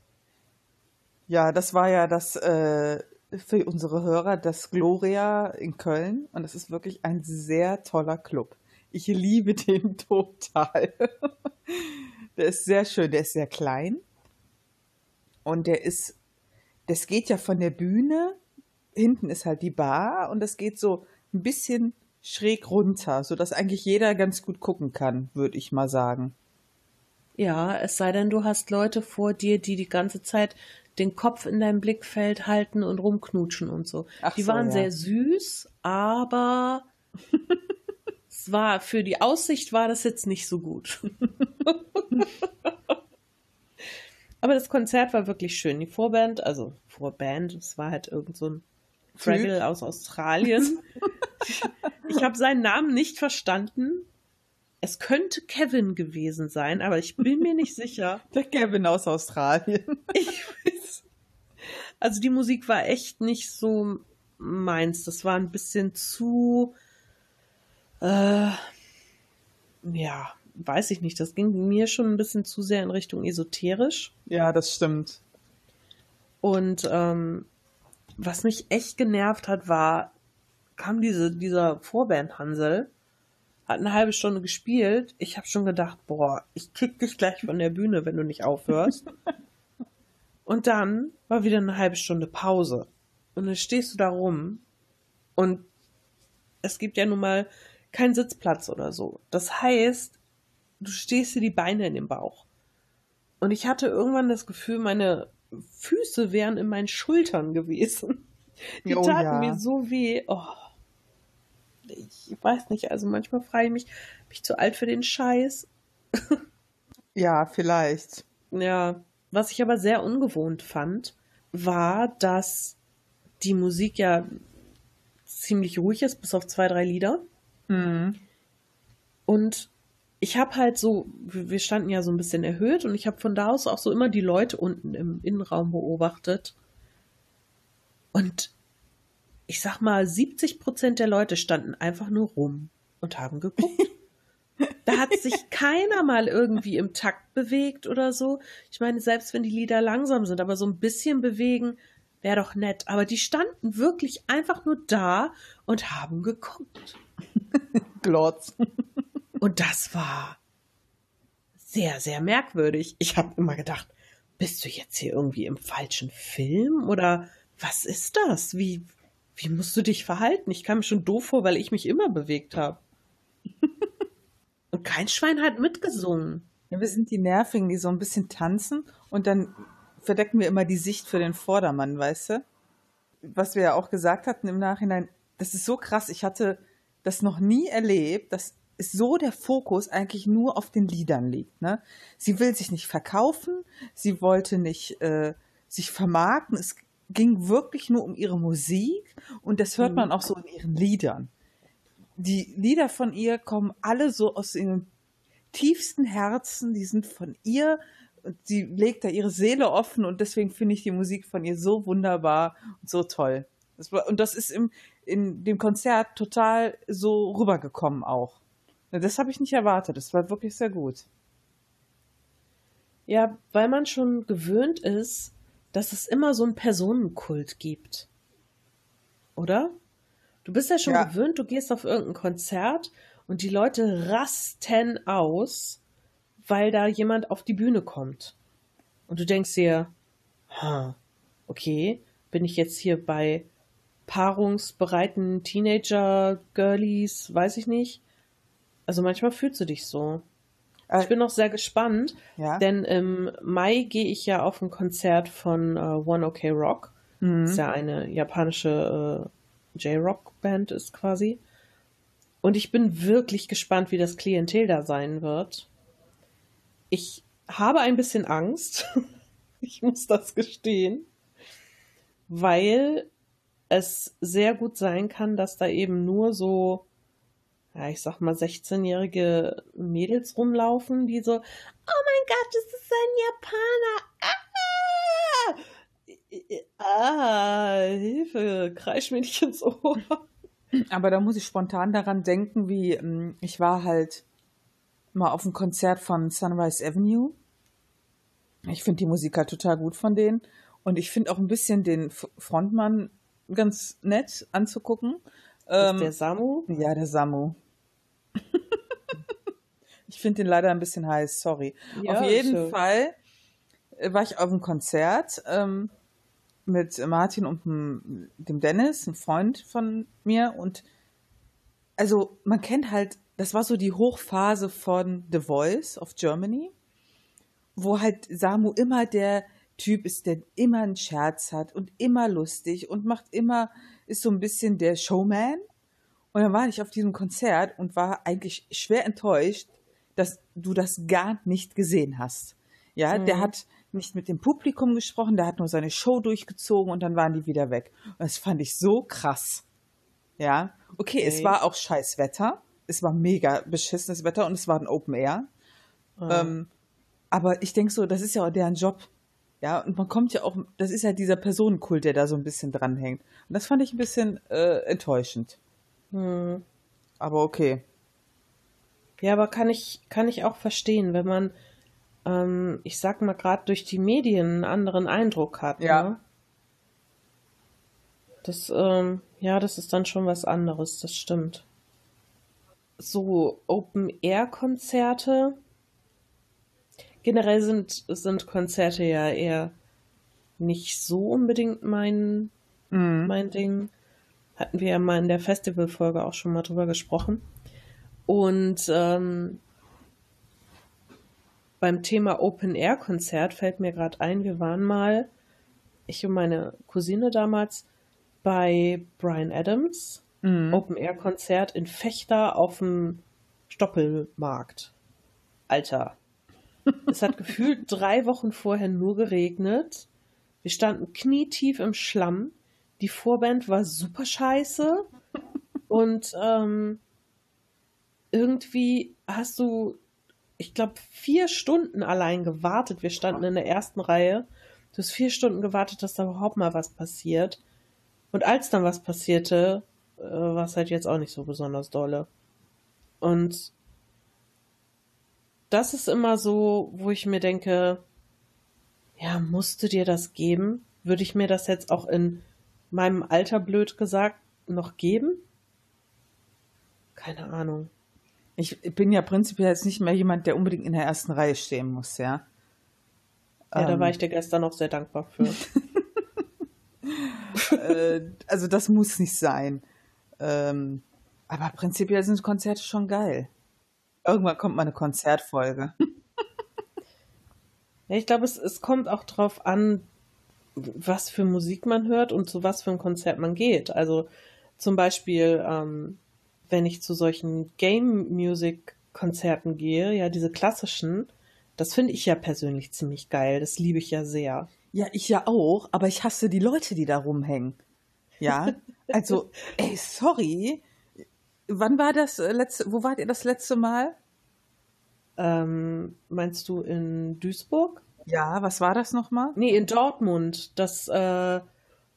Speaker 2: Ja, das war ja das äh, für unsere Hörer das Gloria in Köln und es ist wirklich ein sehr toller Club. Ich liebe den <laughs> total. Der ist sehr schön, der ist sehr klein und der ist, das geht ja von der Bühne, hinten ist halt die Bar und das geht so ein bisschen schräg runter, sodass eigentlich jeder ganz gut gucken kann, würde ich mal sagen.
Speaker 1: Ja, es sei denn, du hast Leute vor dir, die die ganze Zeit den Kopf in deinem Blickfeld halten und rumknutschen und so.
Speaker 2: Ach
Speaker 1: die
Speaker 2: so,
Speaker 1: waren
Speaker 2: ja.
Speaker 1: sehr süß, aber <laughs> es war für die Aussicht war das jetzt nicht so gut. <laughs> aber das Konzert war wirklich schön. Die Vorband, also Vorband, es war halt irgend so ein Fraggle aus Australien. <laughs> ich habe seinen Namen nicht verstanden. Es könnte Kevin gewesen sein, aber ich bin mir nicht sicher. <laughs>
Speaker 2: Der Kevin aus Australien.
Speaker 1: Ich weiß. Also die Musik war echt nicht so meins. Das war ein bisschen zu, äh, ja, weiß ich nicht. Das ging mir schon ein bisschen zu sehr in Richtung esoterisch.
Speaker 2: Ja, das stimmt.
Speaker 1: Und ähm, was mich echt genervt hat, war, kam diese, dieser Vorband Hansel, hat eine halbe Stunde gespielt. Ich habe schon gedacht, boah, ich kick dich gleich von der Bühne, wenn du nicht aufhörst. <laughs> und dann war wieder eine halbe Stunde Pause. Und dann stehst du da rum und es gibt ja nun mal keinen Sitzplatz oder so. Das heißt, du stehst dir die Beine in den Bauch. Und ich hatte irgendwann das Gefühl, meine Füße wären in meinen Schultern gewesen. Die
Speaker 2: Oh
Speaker 1: taten
Speaker 2: ja.
Speaker 1: mir so weh. Oh. Ich weiß nicht, also manchmal frage ich mich, bin ich zu alt für den Scheiß? <laughs>
Speaker 2: Ja, vielleicht.
Speaker 1: Ja, was ich aber sehr ungewohnt fand, war, dass die Musik ja ziemlich ruhig ist, bis auf zwei, drei Lieder.
Speaker 2: Mhm.
Speaker 1: Und ich habe halt so, wir wir standen ja so ein bisschen erhöht und ich habe von da aus auch so immer die Leute unten im Innenraum beobachtet. Und ich sag mal, 70 Prozent der Leute standen einfach nur rum und haben geguckt. <laughs> Da hat sich keiner mal irgendwie im Takt bewegt oder so. Ich meine, selbst wenn die Lieder langsam sind, aber so ein bisschen bewegen wäre doch nett. Aber die standen wirklich einfach nur da und haben geguckt.
Speaker 2: Glotz.
Speaker 1: Und das war sehr, sehr merkwürdig. Ich habe immer gedacht, bist du jetzt hier irgendwie im falschen Film oder was ist das? Wie, wie musst du dich verhalten? Ich kam mir schon doof vor, weil ich mich immer bewegt habe. Und kein Schwein hat mitgesungen.
Speaker 2: Ja, wir sind die Nervigen, die so ein bisschen tanzen und dann verdecken wir immer die Sicht für den Vordermann, weißt du? Was wir ja auch gesagt hatten im Nachhinein, das ist so krass. Ich hatte das noch nie erlebt, dass so der Fokus eigentlich nur auf den Liedern liegt. Ne? Sie will sich nicht verkaufen, sie wollte nicht äh, sich vermarkten. Es ging wirklich nur um ihre Musik und das hört
Speaker 1: Mhm.
Speaker 2: man auch so in ihren Liedern. Die Lieder von ihr kommen alle so aus ihrem tiefsten Herzen, die sind von ihr. und Sie legt da ihre Seele offen und deswegen finde ich die Musik von ihr so wunderbar und so toll. Das war, und das ist im, in dem Konzert total so rübergekommen auch. Das habe ich nicht erwartet. Das war wirklich sehr gut.
Speaker 1: Ja, weil man schon gewöhnt ist, dass es immer so einen Personenkult gibt. Oder? Du bist ja schon
Speaker 2: Ja.
Speaker 1: gewöhnt, du gehst auf irgendein Konzert und die Leute rasten aus, weil da jemand auf die Bühne kommt. Und du denkst dir, ha, okay, bin ich jetzt hier bei paarungsbereiten Teenager-Girlies, weiß ich nicht. Also manchmal fühlst du dich so.
Speaker 2: Äh,
Speaker 1: Ich bin noch sehr gespannt,
Speaker 2: ja.
Speaker 1: denn im Mai gehe ich ja auf ein Konzert von äh, One OK Rock.
Speaker 2: Mhm.
Speaker 1: Das ist ja eine japanische äh, J-Rock-Band ist quasi. Und ich bin wirklich gespannt, wie das Klientel da sein wird. Ich habe ein bisschen Angst. <laughs> ich muss das gestehen. Weil es sehr gut sein kann, dass da eben nur so, ja, ich sag mal, 16-jährige Mädels rumlaufen, die so, oh mein Gott, das ist ein Japaner. Ah! Ah, Hilfe, kreisch mir nicht ins Ohr.
Speaker 2: Aber da muss ich spontan daran denken, wie ähm, ich war halt mal auf einem Konzert von Sunrise Avenue. Ich finde die Musik halt total gut von denen. Und ich finde auch ein bisschen den Frontmann ganz nett anzugucken. Ähm,
Speaker 1: ist der Samu.
Speaker 2: ja, der Samu. <laughs> ich finde den leider ein bisschen heiß, sorry.
Speaker 1: Ja,
Speaker 2: auf jeden
Speaker 1: ist ja-
Speaker 2: Fall äh, war ich auf einem Konzert ähm, mit Martin und dem dem Dennis, ein Freund von mir. Und also man kennt halt, das war so die Hochphase von The Voice of Germany, wo halt Samu immer der Typ ist, der immer einen Scherz hat und immer lustig und macht immer, ist so ein bisschen der Showman. Und dann war ich auf diesem Konzert und war eigentlich schwer enttäuscht, dass du das gar nicht gesehen hast. Ja, der
Speaker 1: Mhm.
Speaker 2: hat nicht mit dem Publikum gesprochen, der hat nur seine Show durchgezogen und dann waren die wieder weg. Und das fand ich so krass. Ja, okay, es
Speaker 1: Okay.
Speaker 2: war auch scheiß Wetter. Es war mega beschissenes Wetter und es war ein Open Air.
Speaker 1: Ah.
Speaker 2: Ähm, aber ich denke so, das ist ja auch deren Job. Ja, und man kommt ja auch, das ist ja dieser Personenkult, der da so ein bisschen dranhängt. Und das fand ich ein bisschen äh, enttäuschend.
Speaker 1: Hm.
Speaker 2: Aber okay.
Speaker 1: Ja, aber kann ich, kann ich auch verstehen, wenn man, ähm, ich sag mal, gerade durch die Medien einen anderen Eindruck hat.
Speaker 2: Ja.
Speaker 1: Ne? Das, ähm, ja, das ist dann schon was anderes, das stimmt. So Open-Air-Konzerte. Generell sind, sind Konzerte ja eher nicht so unbedingt mein,
Speaker 2: Mhm.
Speaker 1: mein Ding. Hatten wir ja mal in der Festivalfolge auch schon mal drüber gesprochen. Und ähm, beim Thema Open-Air-Konzert fällt mir gerade ein, wir waren mal, ich und meine Cousine damals, bei Brian Adams,
Speaker 2: Mhm.
Speaker 1: Open-Air-Konzert in Fechter auf dem Stoppelmarkt. Alter. Es hat gefühlt drei Wochen vorher nur geregnet. Wir standen knietief im Schlamm. Die Vorband war super scheiße. Und ähm, irgendwie hast du, ich glaube, vier Stunden allein gewartet. Wir standen in der ersten Reihe. Du hast vier Stunden gewartet, dass da überhaupt mal was passiert. Und als dann was passierte, äh, war es halt jetzt auch nicht so besonders dolle. Und das ist immer so, wo ich mir denke, ja, musst du dir das geben? Würde ich mir das jetzt auch in meinem Alter, blöd gesagt, noch geben? Keine Ahnung.
Speaker 2: Ich bin ja prinzipiell jetzt nicht mehr jemand, der unbedingt in der ersten Reihe stehen muss, ja.
Speaker 1: Ja, da
Speaker 2: Ähm,
Speaker 1: war ich dir gestern auch sehr dankbar für. <laughs>
Speaker 2: äh, also das muss nicht sein. Ähm, aber prinzipiell sind Konzerte schon geil. Irgendwann kommt mal eine Konzertfolge. <laughs>
Speaker 1: Ja, ich glaube, es, es kommt auch drauf an, was für Musik man hört und zu was für ein Konzert man geht. Also zum Beispiel, ähm, wenn ich zu solchen Game-Music-Konzerten gehe, ja, diese klassischen, das finde ich ja persönlich ziemlich geil. Das liebe ich ja sehr.
Speaker 2: Ja, ich ja auch, aber ich hasse die Leute, die da rumhängen. Ja, <laughs> also, ey, sorry. Wann war das äh, letzte, wo wart ihr das letzte Mal?
Speaker 1: Ähm, meinst du in Duisburg?
Speaker 2: Ja, was war das nochmal?
Speaker 1: Nee, in Dortmund, das äh,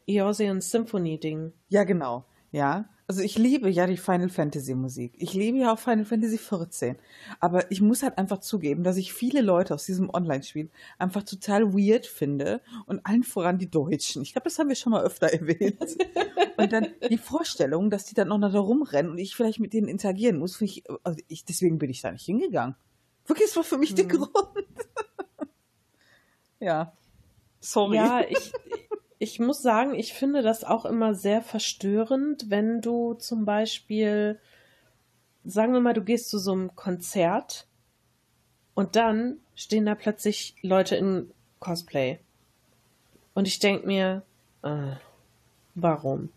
Speaker 1: Eosian Symphony Ding.
Speaker 2: Ja, genau. Ja. Also ich liebe ja die Final Fantasy Musik. Ich liebe ja auch Final Fantasy 14. Aber ich muss halt einfach zugeben, dass ich viele Leute aus diesem Online-Spiel einfach total weird finde und allen voran die Deutschen. Ich glaube, das haben wir schon mal öfter <laughs> erwähnt. Und dann die Vorstellung, dass die dann noch da rumrennen und ich vielleicht mit denen interagieren muss, ich, also ich, deswegen bin ich da nicht hingegangen. Wirklich, das war für mich hm. der Grund. ja. Sorry.
Speaker 1: Ja, ich, ich muss sagen, ich finde das auch immer sehr verstörend, wenn du zum Beispiel, sagen wir mal, du gehst zu so einem Konzert und dann stehen da plötzlich Leute in Cosplay. Und ich denke mir, äh, warum?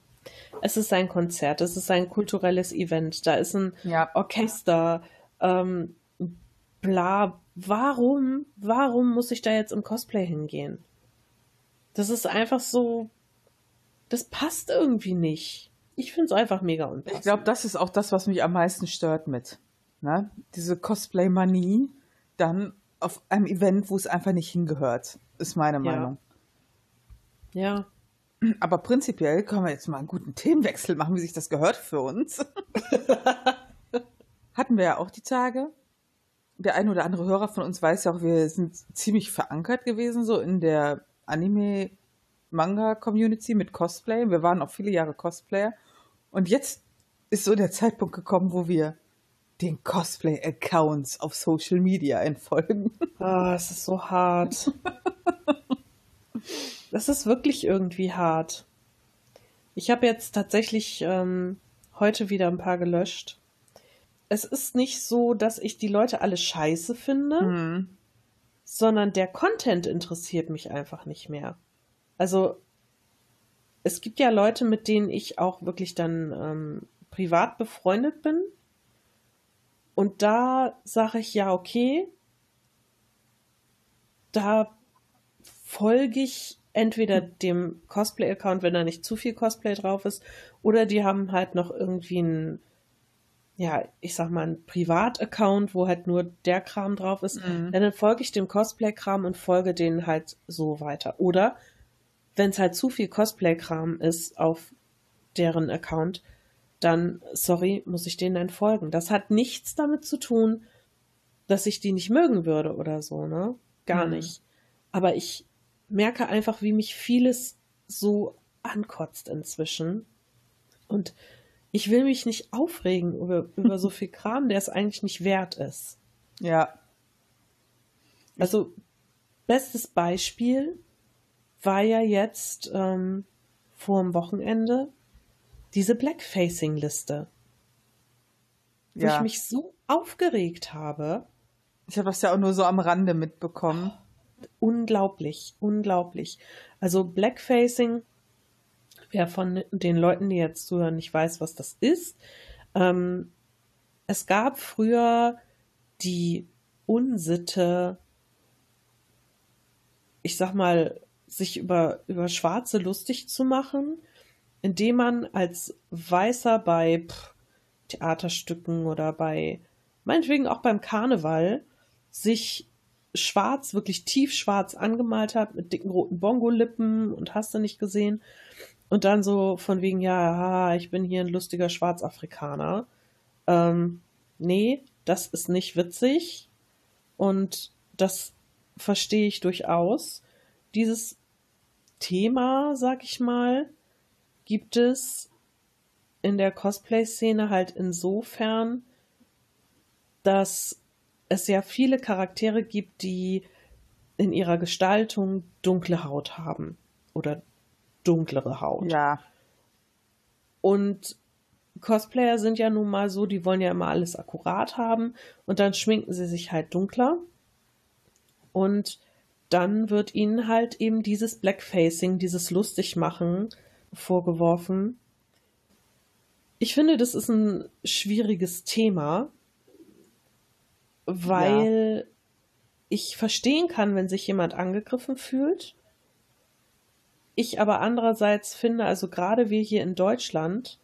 Speaker 1: Es ist ein Konzert, es ist ein kulturelles Event, da ist ein ja. Orchester, ähm, bla. Warum, warum muss ich da jetzt im Cosplay hingehen? Das ist einfach so, das passt irgendwie nicht. Ich finde es einfach mega unpassend.
Speaker 2: Ich glaube, das ist auch das, was mich am meisten stört mit. Ne? Diese Cosplay-Manie dann auf einem Event, wo es einfach nicht hingehört, ist meine Meinung.
Speaker 1: Ja.
Speaker 2: Aber prinzipiell können wir jetzt mal einen guten Themenwechsel machen, wie sich das gehört für uns. <laughs> Hatten wir ja auch die Tage. Der eine oder andere Hörer von uns weiß ja auch, wir sind ziemlich verankert gewesen, so in der Anime-Manga-Community mit Cosplay. Wir waren auch viele Jahre Cosplayer. Und jetzt ist so der Zeitpunkt gekommen, wo wir den Cosplay-Accounts auf Social Media entfolgen.
Speaker 1: Ah, es ist so hart. <laughs> das ist wirklich irgendwie hart. Ich habe jetzt tatsächlich ähm, heute wieder ein paar gelöscht. Es ist nicht so, dass ich die Leute alle scheiße finde. Mhm sondern der Content interessiert mich einfach nicht mehr. Also es gibt ja Leute, mit denen ich auch wirklich dann ähm, privat befreundet bin. Und da sage ich ja, okay, da folge ich entweder dem Cosplay-Account, wenn da nicht zu viel Cosplay drauf ist, oder die haben halt noch irgendwie ein ja, ich sag mal, ein Privataccount, wo halt nur der Kram drauf ist, mhm. dann folge ich dem Cosplay-Kram und folge denen halt so weiter. Oder wenn es halt zu viel Cosplay-Kram ist auf deren Account, dann, sorry, muss ich denen dann folgen. Das hat nichts damit zu tun, dass ich die nicht mögen würde oder so, ne? Gar mhm. nicht. Aber ich merke einfach, wie mich vieles so ankotzt inzwischen. Und ich will mich nicht aufregen über, <laughs> über so viel Kram, der es eigentlich nicht wert ist.
Speaker 2: Ja.
Speaker 1: Also, bestes Beispiel war ja jetzt ähm, vor dem Wochenende diese Blackfacing-Liste. Wo ja. ich mich so aufgeregt habe.
Speaker 2: Ich habe das ja auch nur so am Rande mitbekommen.
Speaker 1: Unglaublich, unglaublich. Also Blackfacing wer von den Leuten, die jetzt zuhören, nicht weiß, was das ist. Ähm, es gab früher die Unsitte, ich sag mal, sich über, über Schwarze lustig zu machen, indem man als Weißer bei pff, Theaterstücken oder bei, meinetwegen auch beim Karneval, sich schwarz, wirklich tiefschwarz angemalt hat, mit dicken roten Bongo-Lippen und hast du nicht gesehen. Und dann so von wegen, ja, ich bin hier ein lustiger Schwarzafrikaner. Ähm, nee, das ist nicht witzig. Und das verstehe ich durchaus. Dieses Thema, sag ich mal, gibt es in der Cosplay-Szene halt insofern, dass es ja viele Charaktere gibt, die in ihrer Gestaltung dunkle Haut haben oder dunklere Haut.
Speaker 2: Ja.
Speaker 1: Und Cosplayer sind ja nun mal so, die wollen ja immer alles akkurat haben und dann schminken sie sich halt dunkler. Und dann wird ihnen halt eben dieses Blackfacing, dieses Lustigmachen vorgeworfen. Ich finde, das ist ein schwieriges Thema, weil ja. ich verstehen kann, wenn sich jemand angegriffen fühlt ich aber andererseits finde, also gerade wir hier in Deutschland,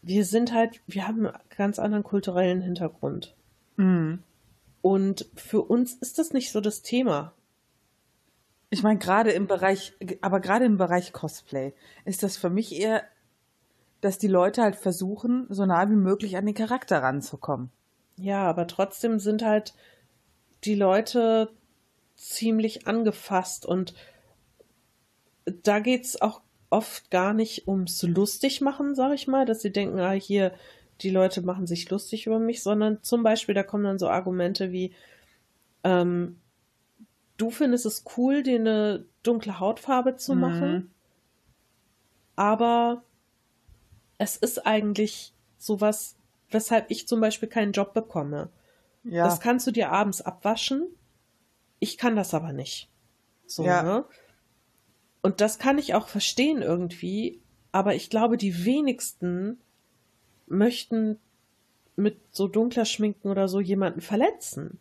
Speaker 1: wir sind halt, wir haben einen ganz anderen kulturellen Hintergrund.
Speaker 2: Mhm.
Speaker 1: Und für uns ist das nicht so das Thema.
Speaker 2: Ich meine, gerade im Bereich, aber gerade im Bereich Cosplay ist das für mich eher, dass die Leute halt versuchen, so nah wie möglich an den Charakter ranzukommen.
Speaker 1: Ja, aber trotzdem sind halt die Leute ziemlich angefasst und da geht's auch oft gar nicht ums lustig machen, sag ich mal, dass sie denken, ah, hier, die Leute machen sich lustig über mich, sondern zum Beispiel, da kommen dann so Argumente wie, ähm, du findest es cool, dir eine dunkle Hautfarbe zu
Speaker 2: Mhm.
Speaker 1: machen, aber es ist eigentlich sowas, weshalb ich zum Beispiel keinen Job bekomme.
Speaker 2: Ja,
Speaker 1: Das kannst du dir abends abwaschen. Ich kann das aber nicht. So,
Speaker 2: Ja.
Speaker 1: ne? Und das kann ich auch verstehen irgendwie, aber ich glaube, die wenigsten möchten mit so dunkler Schminken oder so jemanden verletzen.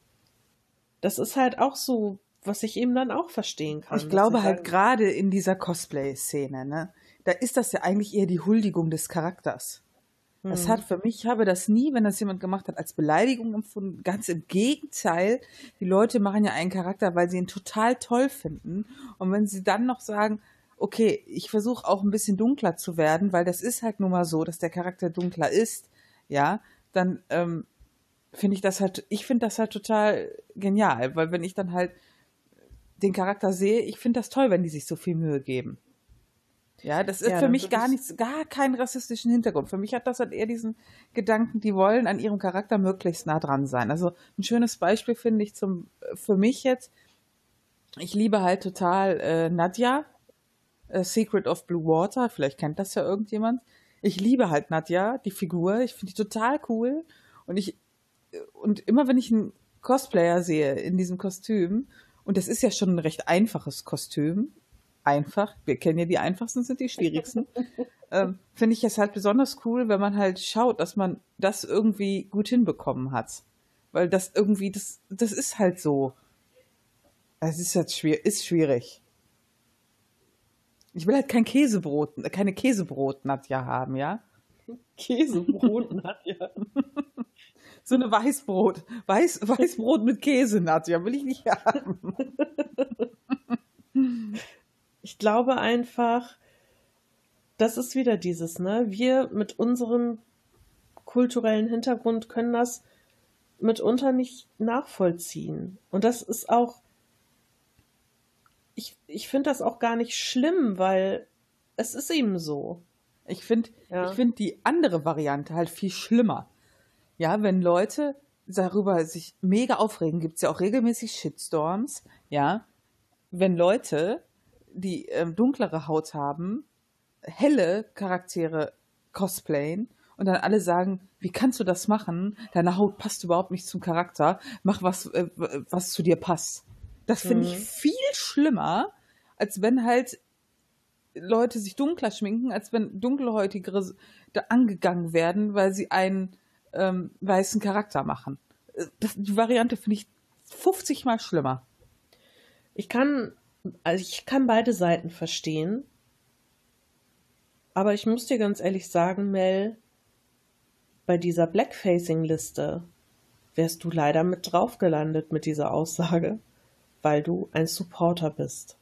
Speaker 1: Das ist halt auch so, was ich eben dann auch verstehen kann.
Speaker 2: ich glaube
Speaker 1: sie
Speaker 2: halt gerade in dieser Cosplay-Szene, ne, da ist das ja eigentlich eher die Huldigung des Charakters. Das
Speaker 1: Mhm.
Speaker 2: hat für mich, ich habe das nie, wenn das jemand gemacht hat, als Beleidigung empfunden. Ganz im Gegenteil. Die Leute machen ja einen Charakter, weil sie ihn total toll finden. Und wenn sie dann noch sagen, okay, ich versuche auch ein bisschen dunkler zu werden, weil das ist halt nun mal so, dass der Charakter dunkler ist, ja, dann ähm, finde ich das halt, ich finde das halt total genial, weil wenn ich dann halt den Charakter sehe, ich finde das toll, wenn die sich so viel Mühe geben. Ja, das ist
Speaker 1: Ja,
Speaker 2: für mich gar nichts, gar keinen rassistischen Hintergrund. Für mich hat das halt eher diesen Gedanken, die wollen an ihrem Charakter möglichst nah dran sein. Also ein schönes Beispiel finde ich zum, für mich jetzt, ich liebe halt total äh, Nadja, äh, Secret of Blue Water, vielleicht kennt das ja irgendjemand. Ich liebe halt Nadja, die Figur, ich finde die total cool. Und ich, und immer wenn ich einen Cosplayer sehe in diesem Kostüm, und das ist ja schon ein recht einfaches Kostüm, einfach, wir kennen ja die einfachsten, sind die schwierigsten, <laughs> ähm, finde ich es halt besonders cool, wenn man halt schaut, dass man das irgendwie gut hinbekommen hat. Weil das irgendwie, das, das ist halt so. Es ist halt schwierig, ist schwierig. Ich will halt kein Käsebrot, keine Käsebrot Nadja haben, ja?
Speaker 1: Käsebrot, Nadja. <laughs>
Speaker 2: So eine Weißbrot, Weiß, Weißbrot mit Käse Nadja will ich nicht haben. <laughs>
Speaker 1: Ich glaube einfach, das ist wieder dieses, ne? Wir mit unserem kulturellen Hintergrund können das mitunter nicht nachvollziehen. Und das ist auch, ich, ich finde das auch gar nicht schlimm, weil es ist eben so.
Speaker 2: Ich finde
Speaker 1: Ja.
Speaker 2: ich find die andere Variante halt viel schlimmer. Ja, wenn Leute darüber sich mega aufregen, gibt es ja auch regelmäßig Shitstorms, ja. Wenn Leute, die ähm, dunklere Haut haben, helle Charaktere cosplayen und dann alle sagen, wie kannst du das machen? Deine Haut passt überhaupt nicht zum Charakter. Mach was, äh, was zu dir passt. Das finde ich
Speaker 1: Mhm.
Speaker 2: viel schlimmer, als wenn halt Leute sich dunkler schminken, als wenn dunkelhäutigere da angegangen werden, weil sie einen ähm, weißen Charakter machen. Äh, Das, die Variante finde ich 50 mal schlimmer.
Speaker 1: Ich kann, also ich kann beide Seiten verstehen. Aber ich muss dir ganz ehrlich sagen, Mel, bei dieser Blackfacing-Liste wärst du leider mit drauf gelandet mit dieser Aussage, weil du ein Supporter bist.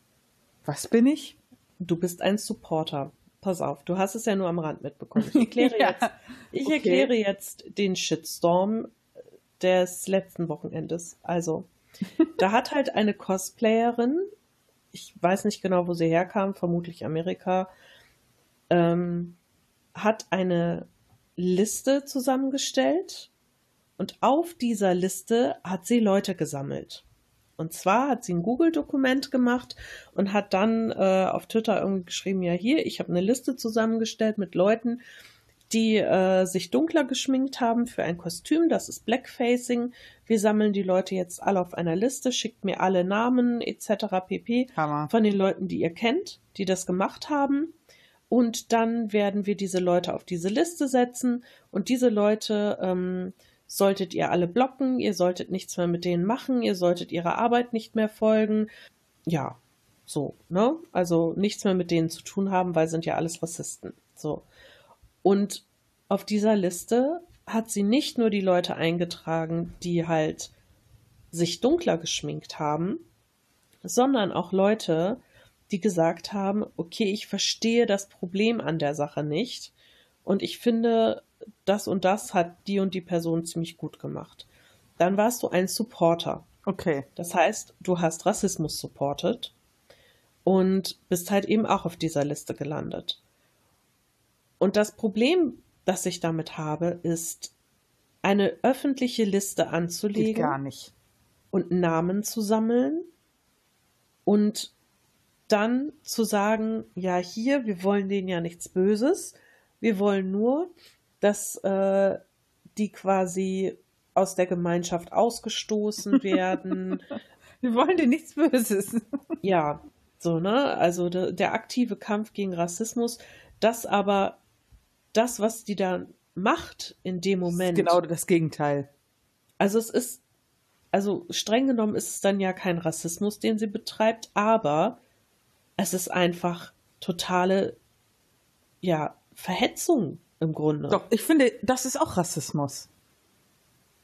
Speaker 2: Was bin ich?
Speaker 1: Du bist ein Supporter. Pass auf, du hast es ja nur am Rand mitbekommen. Ich <laughs> erkläre
Speaker 2: Ja,
Speaker 1: jetzt, ich
Speaker 2: okay.
Speaker 1: erkläre jetzt den Shitstorm des letzten Wochenendes. Also, da hat halt eine Cosplayerin, ich weiß nicht genau, wo sie herkam, vermutlich Amerika, ähm, hat eine Liste zusammengestellt und auf dieser Liste hat sie Leute gesammelt. Und zwar hat sie ein Google-Dokument gemacht und hat dann äh, auf Twitter irgendwie geschrieben, ja hier, ich habe eine Liste zusammengestellt mit Leuten, die äh, sich dunkler geschminkt haben für ein Kostüm, das ist Blackfacing. Wir sammeln die Leute jetzt alle auf einer Liste, schickt mir alle Namen etc. pp.
Speaker 2: Hammer.
Speaker 1: von den Leuten, die ihr kennt, die das gemacht haben. Und dann werden wir diese Leute auf diese Liste setzen und diese Leute ähm, solltet ihr alle blocken, ihr solltet nichts mehr mit denen machen, ihr solltet ihrer Arbeit nicht mehr folgen. Ja, So, ne? Also nichts mehr mit denen zu tun haben, weil sind ja alles Rassisten. So. Und auf dieser Liste hat sie nicht nur die Leute eingetragen, die halt sich dunkler geschminkt haben, sondern auch Leute, die gesagt haben, okay, ich verstehe das Problem an der Sache nicht und ich finde, das und das hat die und die Person ziemlich gut gemacht. Dann warst du ein Supporter.
Speaker 2: Okay.
Speaker 1: Das heißt, du hast Rassismus supportet und bist halt eben auch auf dieser Liste gelandet. Und das Problem, das ich damit habe, ist, eine öffentliche Liste anzulegen.
Speaker 2: Geht gar nicht.
Speaker 1: Und Namen zu sammeln und dann zu sagen, ja, hier, wir wollen denen ja nichts Böses. Wir wollen nur, dass äh, die quasi aus der Gemeinschaft ausgestoßen <laughs> werden.
Speaker 2: wir wollen denen nichts Böses.
Speaker 1: ja, so, ne? Also de, der aktive Kampf gegen Rassismus, das aber, das, was die da macht in dem Moment.
Speaker 2: genau das Gegenteil.
Speaker 1: Also es ist, also streng genommen ist es dann ja kein Rassismus, den sie betreibt, aber es ist einfach totale, ja, Verhetzung im Grunde.
Speaker 2: Doch, ich finde, das ist auch Rassismus.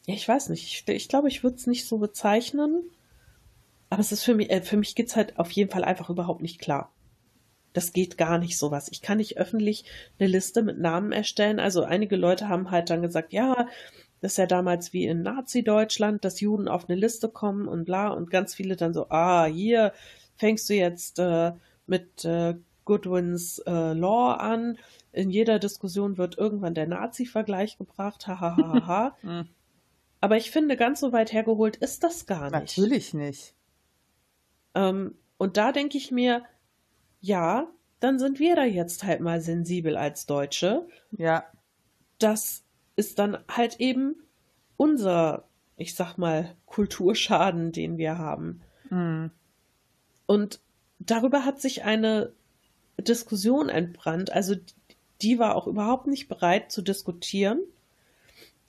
Speaker 1: Ja, ich weiß nicht. Ich, ich glaube, ich würde es nicht so bezeichnen. Aber es ist für mich, äh, für mich geht's halt auf jeden Fall einfach überhaupt nicht klar. Das geht gar nicht sowas. Ich kann nicht öffentlich eine Liste mit Namen erstellen. Also einige Leute haben halt dann gesagt, ja, das ist ja damals wie in Nazi-Deutschland, dass Juden auf eine Liste kommen und bla und ganz viele dann so, ah, hier fängst du jetzt äh, mit äh, Goodwins äh, Law an. In jeder Diskussion wird irgendwann der Nazi-Vergleich gebracht, hahaha. <laughs> Hm. Aber ich finde, ganz so weit hergeholt ist das gar
Speaker 2: nicht. Natürlich nicht.
Speaker 1: Ähm, und da denke ich mir, ja, dann sind wir da jetzt halt mal sensibel als Deutsche.
Speaker 2: Ja.
Speaker 1: Das ist dann halt eben unser, ich sag mal, Kulturschaden, den wir haben.
Speaker 2: Mhm.
Speaker 1: Und darüber hat sich eine Diskussion entbrannt. Also die war auch überhaupt nicht bereit zu diskutieren.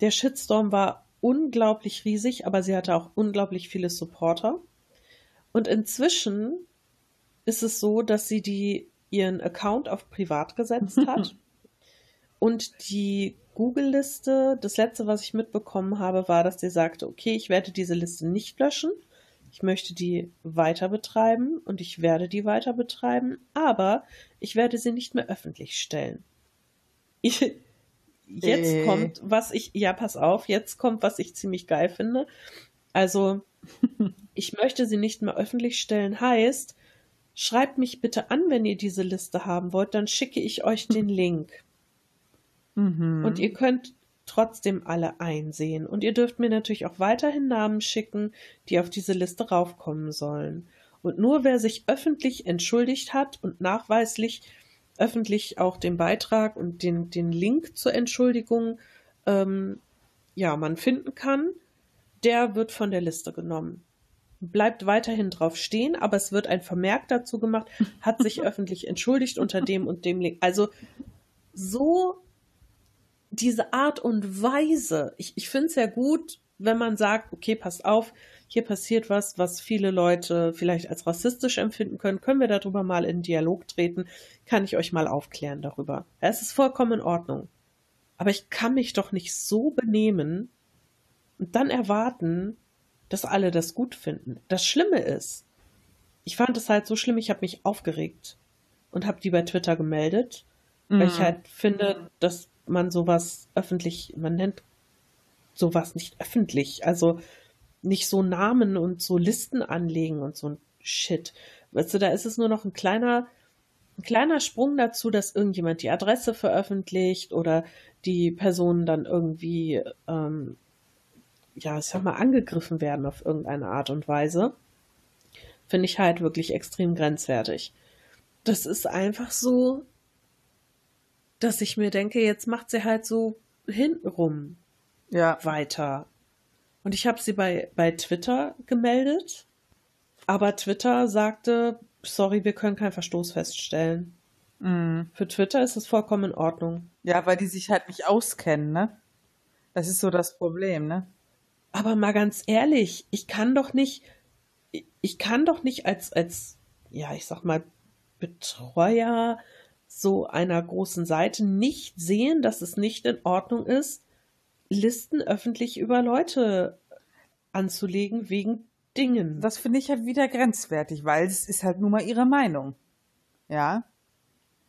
Speaker 1: Der Shitstorm war unglaublich riesig, aber sie hatte auch unglaublich viele Supporter. Und inzwischen ist es so, dass sie die, ihren Account auf privat gesetzt <laughs> hat. und die Google-Liste, das letzte, was ich mitbekommen habe, war, dass sie sagte, okay, ich werde diese Liste nicht löschen. Ich möchte die weiter betreiben und ich werde die weiter betreiben, aber ich werde sie nicht mehr öffentlich stellen. <laughs> Ich, jetzt äh. kommt, was ich, ja, pass auf, jetzt kommt, was ich ziemlich geil finde. Also, <laughs> ich möchte sie nicht mehr öffentlich stellen, heißt, schreibt mich bitte an, wenn ihr diese Liste haben wollt, dann schicke ich euch den Link.
Speaker 2: Mhm.
Speaker 1: Und ihr könnt trotzdem alle einsehen. Und ihr dürft mir natürlich auch weiterhin Namen schicken, die auf diese Liste raufkommen sollen. Und nur wer sich öffentlich entschuldigt hat und nachweislich öffentlich auch den Beitrag und den, den Link zur Entschuldigung ähm, ja, man finden kann, der wird von der Liste genommen. Bleibt weiterhin drauf stehen, aber es wird ein Vermerk dazu gemacht, hat sich <laughs> öffentlich entschuldigt unter dem und dem Link. Also so diese Art und Weise, ich, ich finde es ja gut, wenn man sagt, okay, passt auf, hier passiert was, was viele Leute vielleicht als rassistisch empfinden können, können wir darüber mal in Dialog treten, kann ich euch mal aufklären darüber. Es ist vollkommen in Ordnung. Aber ich kann mich doch nicht so benehmen und dann erwarten, dass alle das gut finden. Das Schlimme ist, ich fand es halt so schlimm, ich habe mich aufgeregt und habe die bei Twitter gemeldet, mhm. weil ich mhm. halt finde, dass man sowas öffentlich, man nennt sowas nicht öffentlich, also nicht so Namen und so Listen anlegen und so ein Shit. Weißt du, da ist es nur noch ein kleiner, ein kleiner Sprung dazu, dass irgendjemand die Adresse veröffentlicht oder die Personen dann irgendwie, ähm, ja, ich sag mal, angegriffen werden auf irgendeine Art und Weise. Finde ich halt wirklich extrem grenzwertig. Das ist einfach so, dass ich mir denke, jetzt macht sie halt so hintenrum
Speaker 2: ja.
Speaker 1: weiter. Und ich habe sie bei, bei Twitter gemeldet, aber Twitter sagte, sorry, wir können keinen Verstoß feststellen.
Speaker 2: Mhm.
Speaker 1: Für Twitter ist es vollkommen in Ordnung.
Speaker 2: Ja, weil die sich halt nicht auskennen, ne? Das ist so das Problem, ne?
Speaker 1: Aber mal ganz ehrlich, ich kann doch nicht, ich kann doch nicht als, als ja, ich sag mal, Betreuer so einer großen Seite nicht sehen, dass es nicht in Ordnung ist, Listen öffentlich über Leute anzulegen wegen Dingen.
Speaker 2: Das finde ich halt wieder grenzwertig, weil es ist halt nun mal ihre Meinung. Ja.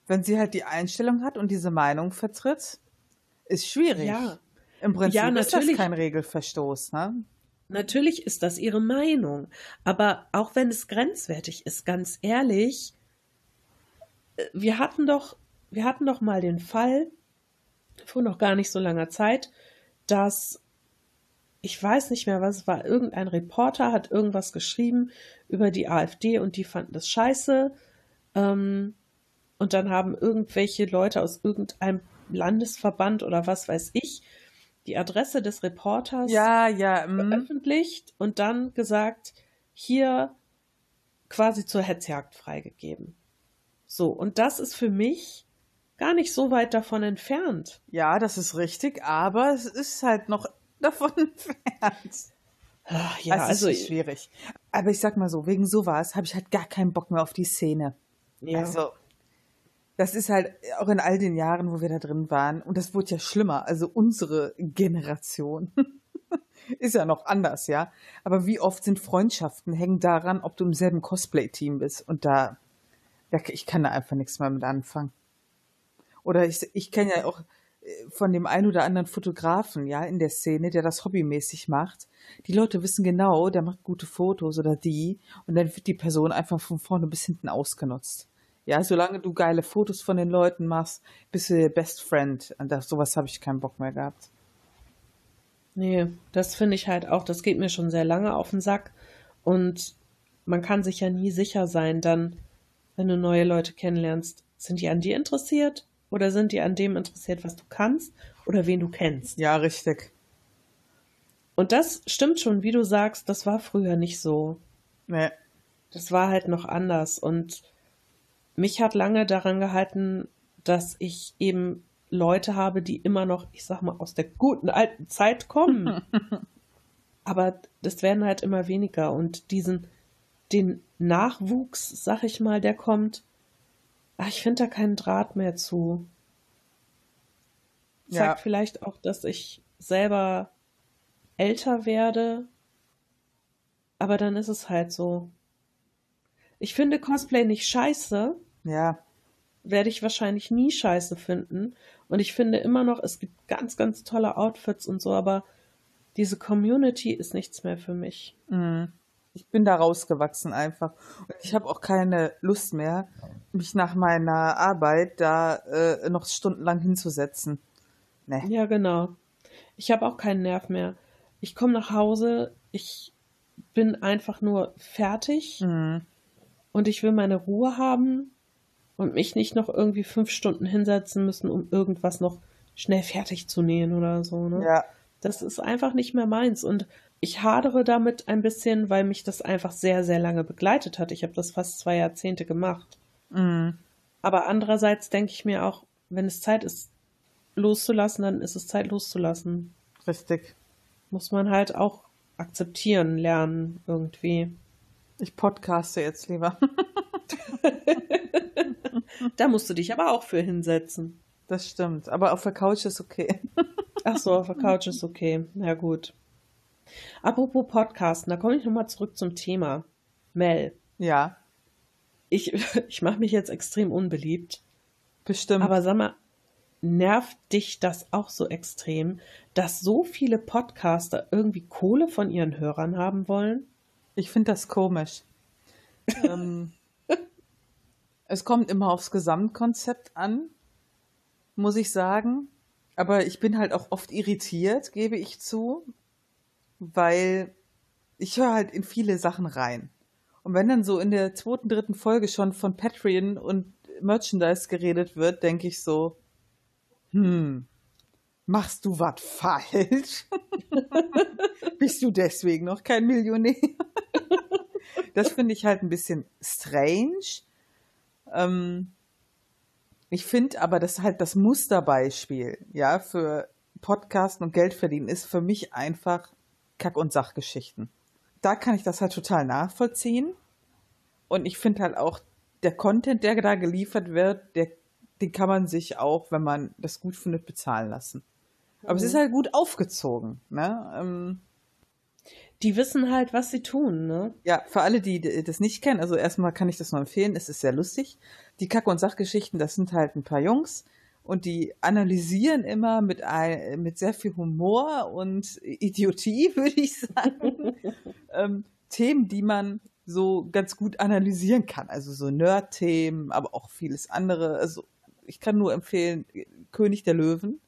Speaker 2: Wenn sie halt die Einstellung hat und diese Meinung vertritt, ist schwierig.
Speaker 1: Ja.
Speaker 2: Im Prinzip
Speaker 1: Ja,
Speaker 2: ist das kein Regelverstoß, ne?
Speaker 1: Natürlich ist das ihre Meinung, aber auch wenn es grenzwertig ist, ganz ehrlich, äh, wir hatten doch, wir hatten doch mal den Fall vor noch gar nicht so langer Zeit, dass ich weiß nicht mehr, was es war, irgendein Reporter hat irgendwas geschrieben über die AfD und die fanden das scheiße. Ähm, und dann haben irgendwelche Leute aus irgendeinem Landesverband oder was weiß ich die Adresse des Reporters
Speaker 2: Ja, ja. mm.
Speaker 1: veröffentlicht und dann gesagt, hier quasi zur Hetzjagd freigegeben. So, und das ist für mich gar nicht so weit davon entfernt.
Speaker 2: Ja, das ist richtig, aber es ist halt noch <laughs> davon entfernt.
Speaker 1: Ach, ja,
Speaker 2: also,
Speaker 1: also,
Speaker 2: schwierig. Aber ich sag mal so, wegen sowas habe ich halt gar keinen Bock mehr auf die Szene.
Speaker 1: ja.
Speaker 2: Also, das ist halt auch in all den Jahren, wo wir da drin waren, und das wurde ja schlimmer. Also unsere Generation <laughs> ist ja noch anders, ja. Aber wie oft sind Freundschaften hängen daran, ob du im selben Cosplay-Team bist. Und da, da, ich kann da einfach nichts mehr mit anfangen. Oder ich, ich kenne ja auch äh, von dem einen oder anderen Fotografen, ja, in der Szene, der das hobbymäßig macht. Die Leute wissen genau, der macht gute Fotos oder die, und dann wird die Person einfach von vorne bis hinten ausgenutzt. Ja, solange du geile Fotos von den Leuten machst, bist du Best Friend. Und das, sowas habe ich keinen Bock mehr gehabt.
Speaker 1: Nee, das finde ich halt auch, das geht mir schon sehr lange auf den Sack. Und man kann sich ja nie sicher sein, dann, wenn du neue Leute kennenlernst, sind die an dir interessiert oder sind die an dem interessiert, was du kannst oder wen du kennst?
Speaker 2: Ja, richtig.
Speaker 1: Und das stimmt schon, wie du sagst, das war früher nicht so.
Speaker 2: Nee.
Speaker 1: Das war halt noch anders. Und mich hat lange daran gehalten, dass ich eben Leute habe, die immer noch, ich sag mal, aus der guten alten Zeit kommen. <laughs> Aber das werden halt immer weniger. Und diesen, den Nachwuchs, sag ich mal, der kommt, ach, ich finde da keinen Draht mehr zu.
Speaker 2: Ja.
Speaker 1: Zeigt vielleicht auch, dass ich selber älter werde. Aber dann ist es halt so. Ich finde Cosplay nicht scheiße,
Speaker 2: Ja.
Speaker 1: werde ich wahrscheinlich nie scheiße finden. Und ich finde immer noch, es gibt ganz, ganz tolle Outfits und so, aber diese Community ist nichts mehr für mich.
Speaker 2: Mhm. Ich bin da rausgewachsen einfach. Und ich habe auch keine Lust mehr, mich nach meiner Arbeit da äh, noch stundenlang hinzusetzen. Nee.
Speaker 1: Ja, genau. Ich habe auch keinen Nerv mehr. Ich komme nach Hause, ich bin einfach nur fertig
Speaker 2: Mhm.
Speaker 1: und ich will meine Ruhe haben und mich nicht noch irgendwie fünf Stunden hinsetzen müssen, um irgendwas noch schnell fertig zu nähen oder so. Ne?
Speaker 2: Ja.
Speaker 1: Das ist einfach nicht mehr meins. Und ich hadere damit ein bisschen, weil mich das einfach sehr, sehr lange begleitet hat. Ich habe das fast zwei Jahrzehnte gemacht.
Speaker 2: Mhm.
Speaker 1: Aber andererseits denke ich mir auch, wenn es Zeit ist, loszulassen, dann ist es Zeit loszulassen.
Speaker 2: Richtig.
Speaker 1: Muss man halt auch akzeptieren, lernen irgendwie.
Speaker 2: Ich podcaste jetzt lieber. <laughs> <laughs>
Speaker 1: Da musst du dich aber auch für hinsetzen.
Speaker 2: Das stimmt. Aber auf der Couch ist okay. <laughs>
Speaker 1: Ach so, auf der Couch ist okay. Na gut. Apropos Podcasten, da komme ich nochmal zurück zum Thema. Mel,
Speaker 2: Ja,
Speaker 1: ich, <laughs> ich mache mich jetzt extrem unbeliebt.
Speaker 2: bestimmt.
Speaker 1: Aber sag mal, nervt dich das auch so extrem, dass so viele Podcaster irgendwie Kohle von ihren Hörern haben wollen?
Speaker 2: Ich finde das komisch. ähm, es kommt immer aufs Gesamtkonzept an, muss ich sagen. Aber ich bin halt auch oft irritiert, gebe ich zu, weil ich höre halt in viele Sachen rein. Und wenn dann so in der zweiten, dritten Folge schon von Patreon und Merchandise geredet wird, denke ich so, hm, machst du was falsch? <laughs> Bist du deswegen noch kein Millionär? <laughs> das finde ich halt ein bisschen strange. Ähm, ich finde aber, dass halt das Musterbeispiel, ja, für Podcasten und Geld verdienen ist für mich einfach Kack- und Sachgeschichten. Da kann ich das halt total nachvollziehen. Und ich finde halt auch, der Content, der da geliefert wird, der, den kann man sich auch, wenn man das gut findet, bezahlen lassen. Aber mhm. es ist halt gut aufgezogen. Ne? Ähm,
Speaker 1: die wissen halt, was sie tun, ne?
Speaker 2: Ja, für alle, die das nicht kennen, also erstmal kann ich das nur empfehlen, es ist sehr lustig. Die Kack- und Sachgeschichten, das sind halt ein paar Jungs und die analysieren immer mit, ein, mit sehr viel Humor und Idiotie, <laughs> würde ich sagen, <laughs> ähm, Themen, die man so ganz gut analysieren kann. Also so Nerd-Themen, aber auch vieles andere. Also ich kann nur empfehlen, König der Löwen.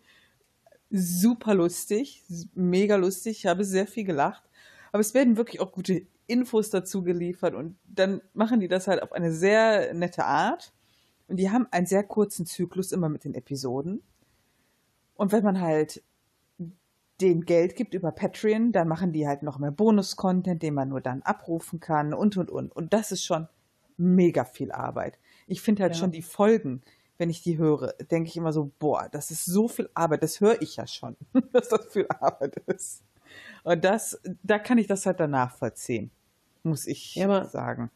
Speaker 2: Super lustig, mega lustig. Ich habe sehr viel gelacht. Aber es werden wirklich auch gute Infos dazu geliefert und dann machen die das halt auf eine sehr nette Art. Und die haben einen sehr kurzen Zyklus immer mit den Episoden. Und wenn man halt den Geld gibt über Patreon, dann machen die halt noch mehr Bonus-Content, den man nur dann abrufen kann und und und. Und das ist schon mega viel Arbeit. Ich finde halt ja. schon die Folgen, wenn ich die höre, denke ich immer so, boah, das ist so viel Arbeit, das höre ich ja schon, <laughs> dass das viel Arbeit ist. Und das, da kann ich das halt danach vollziehen, muss ich ja, sagen.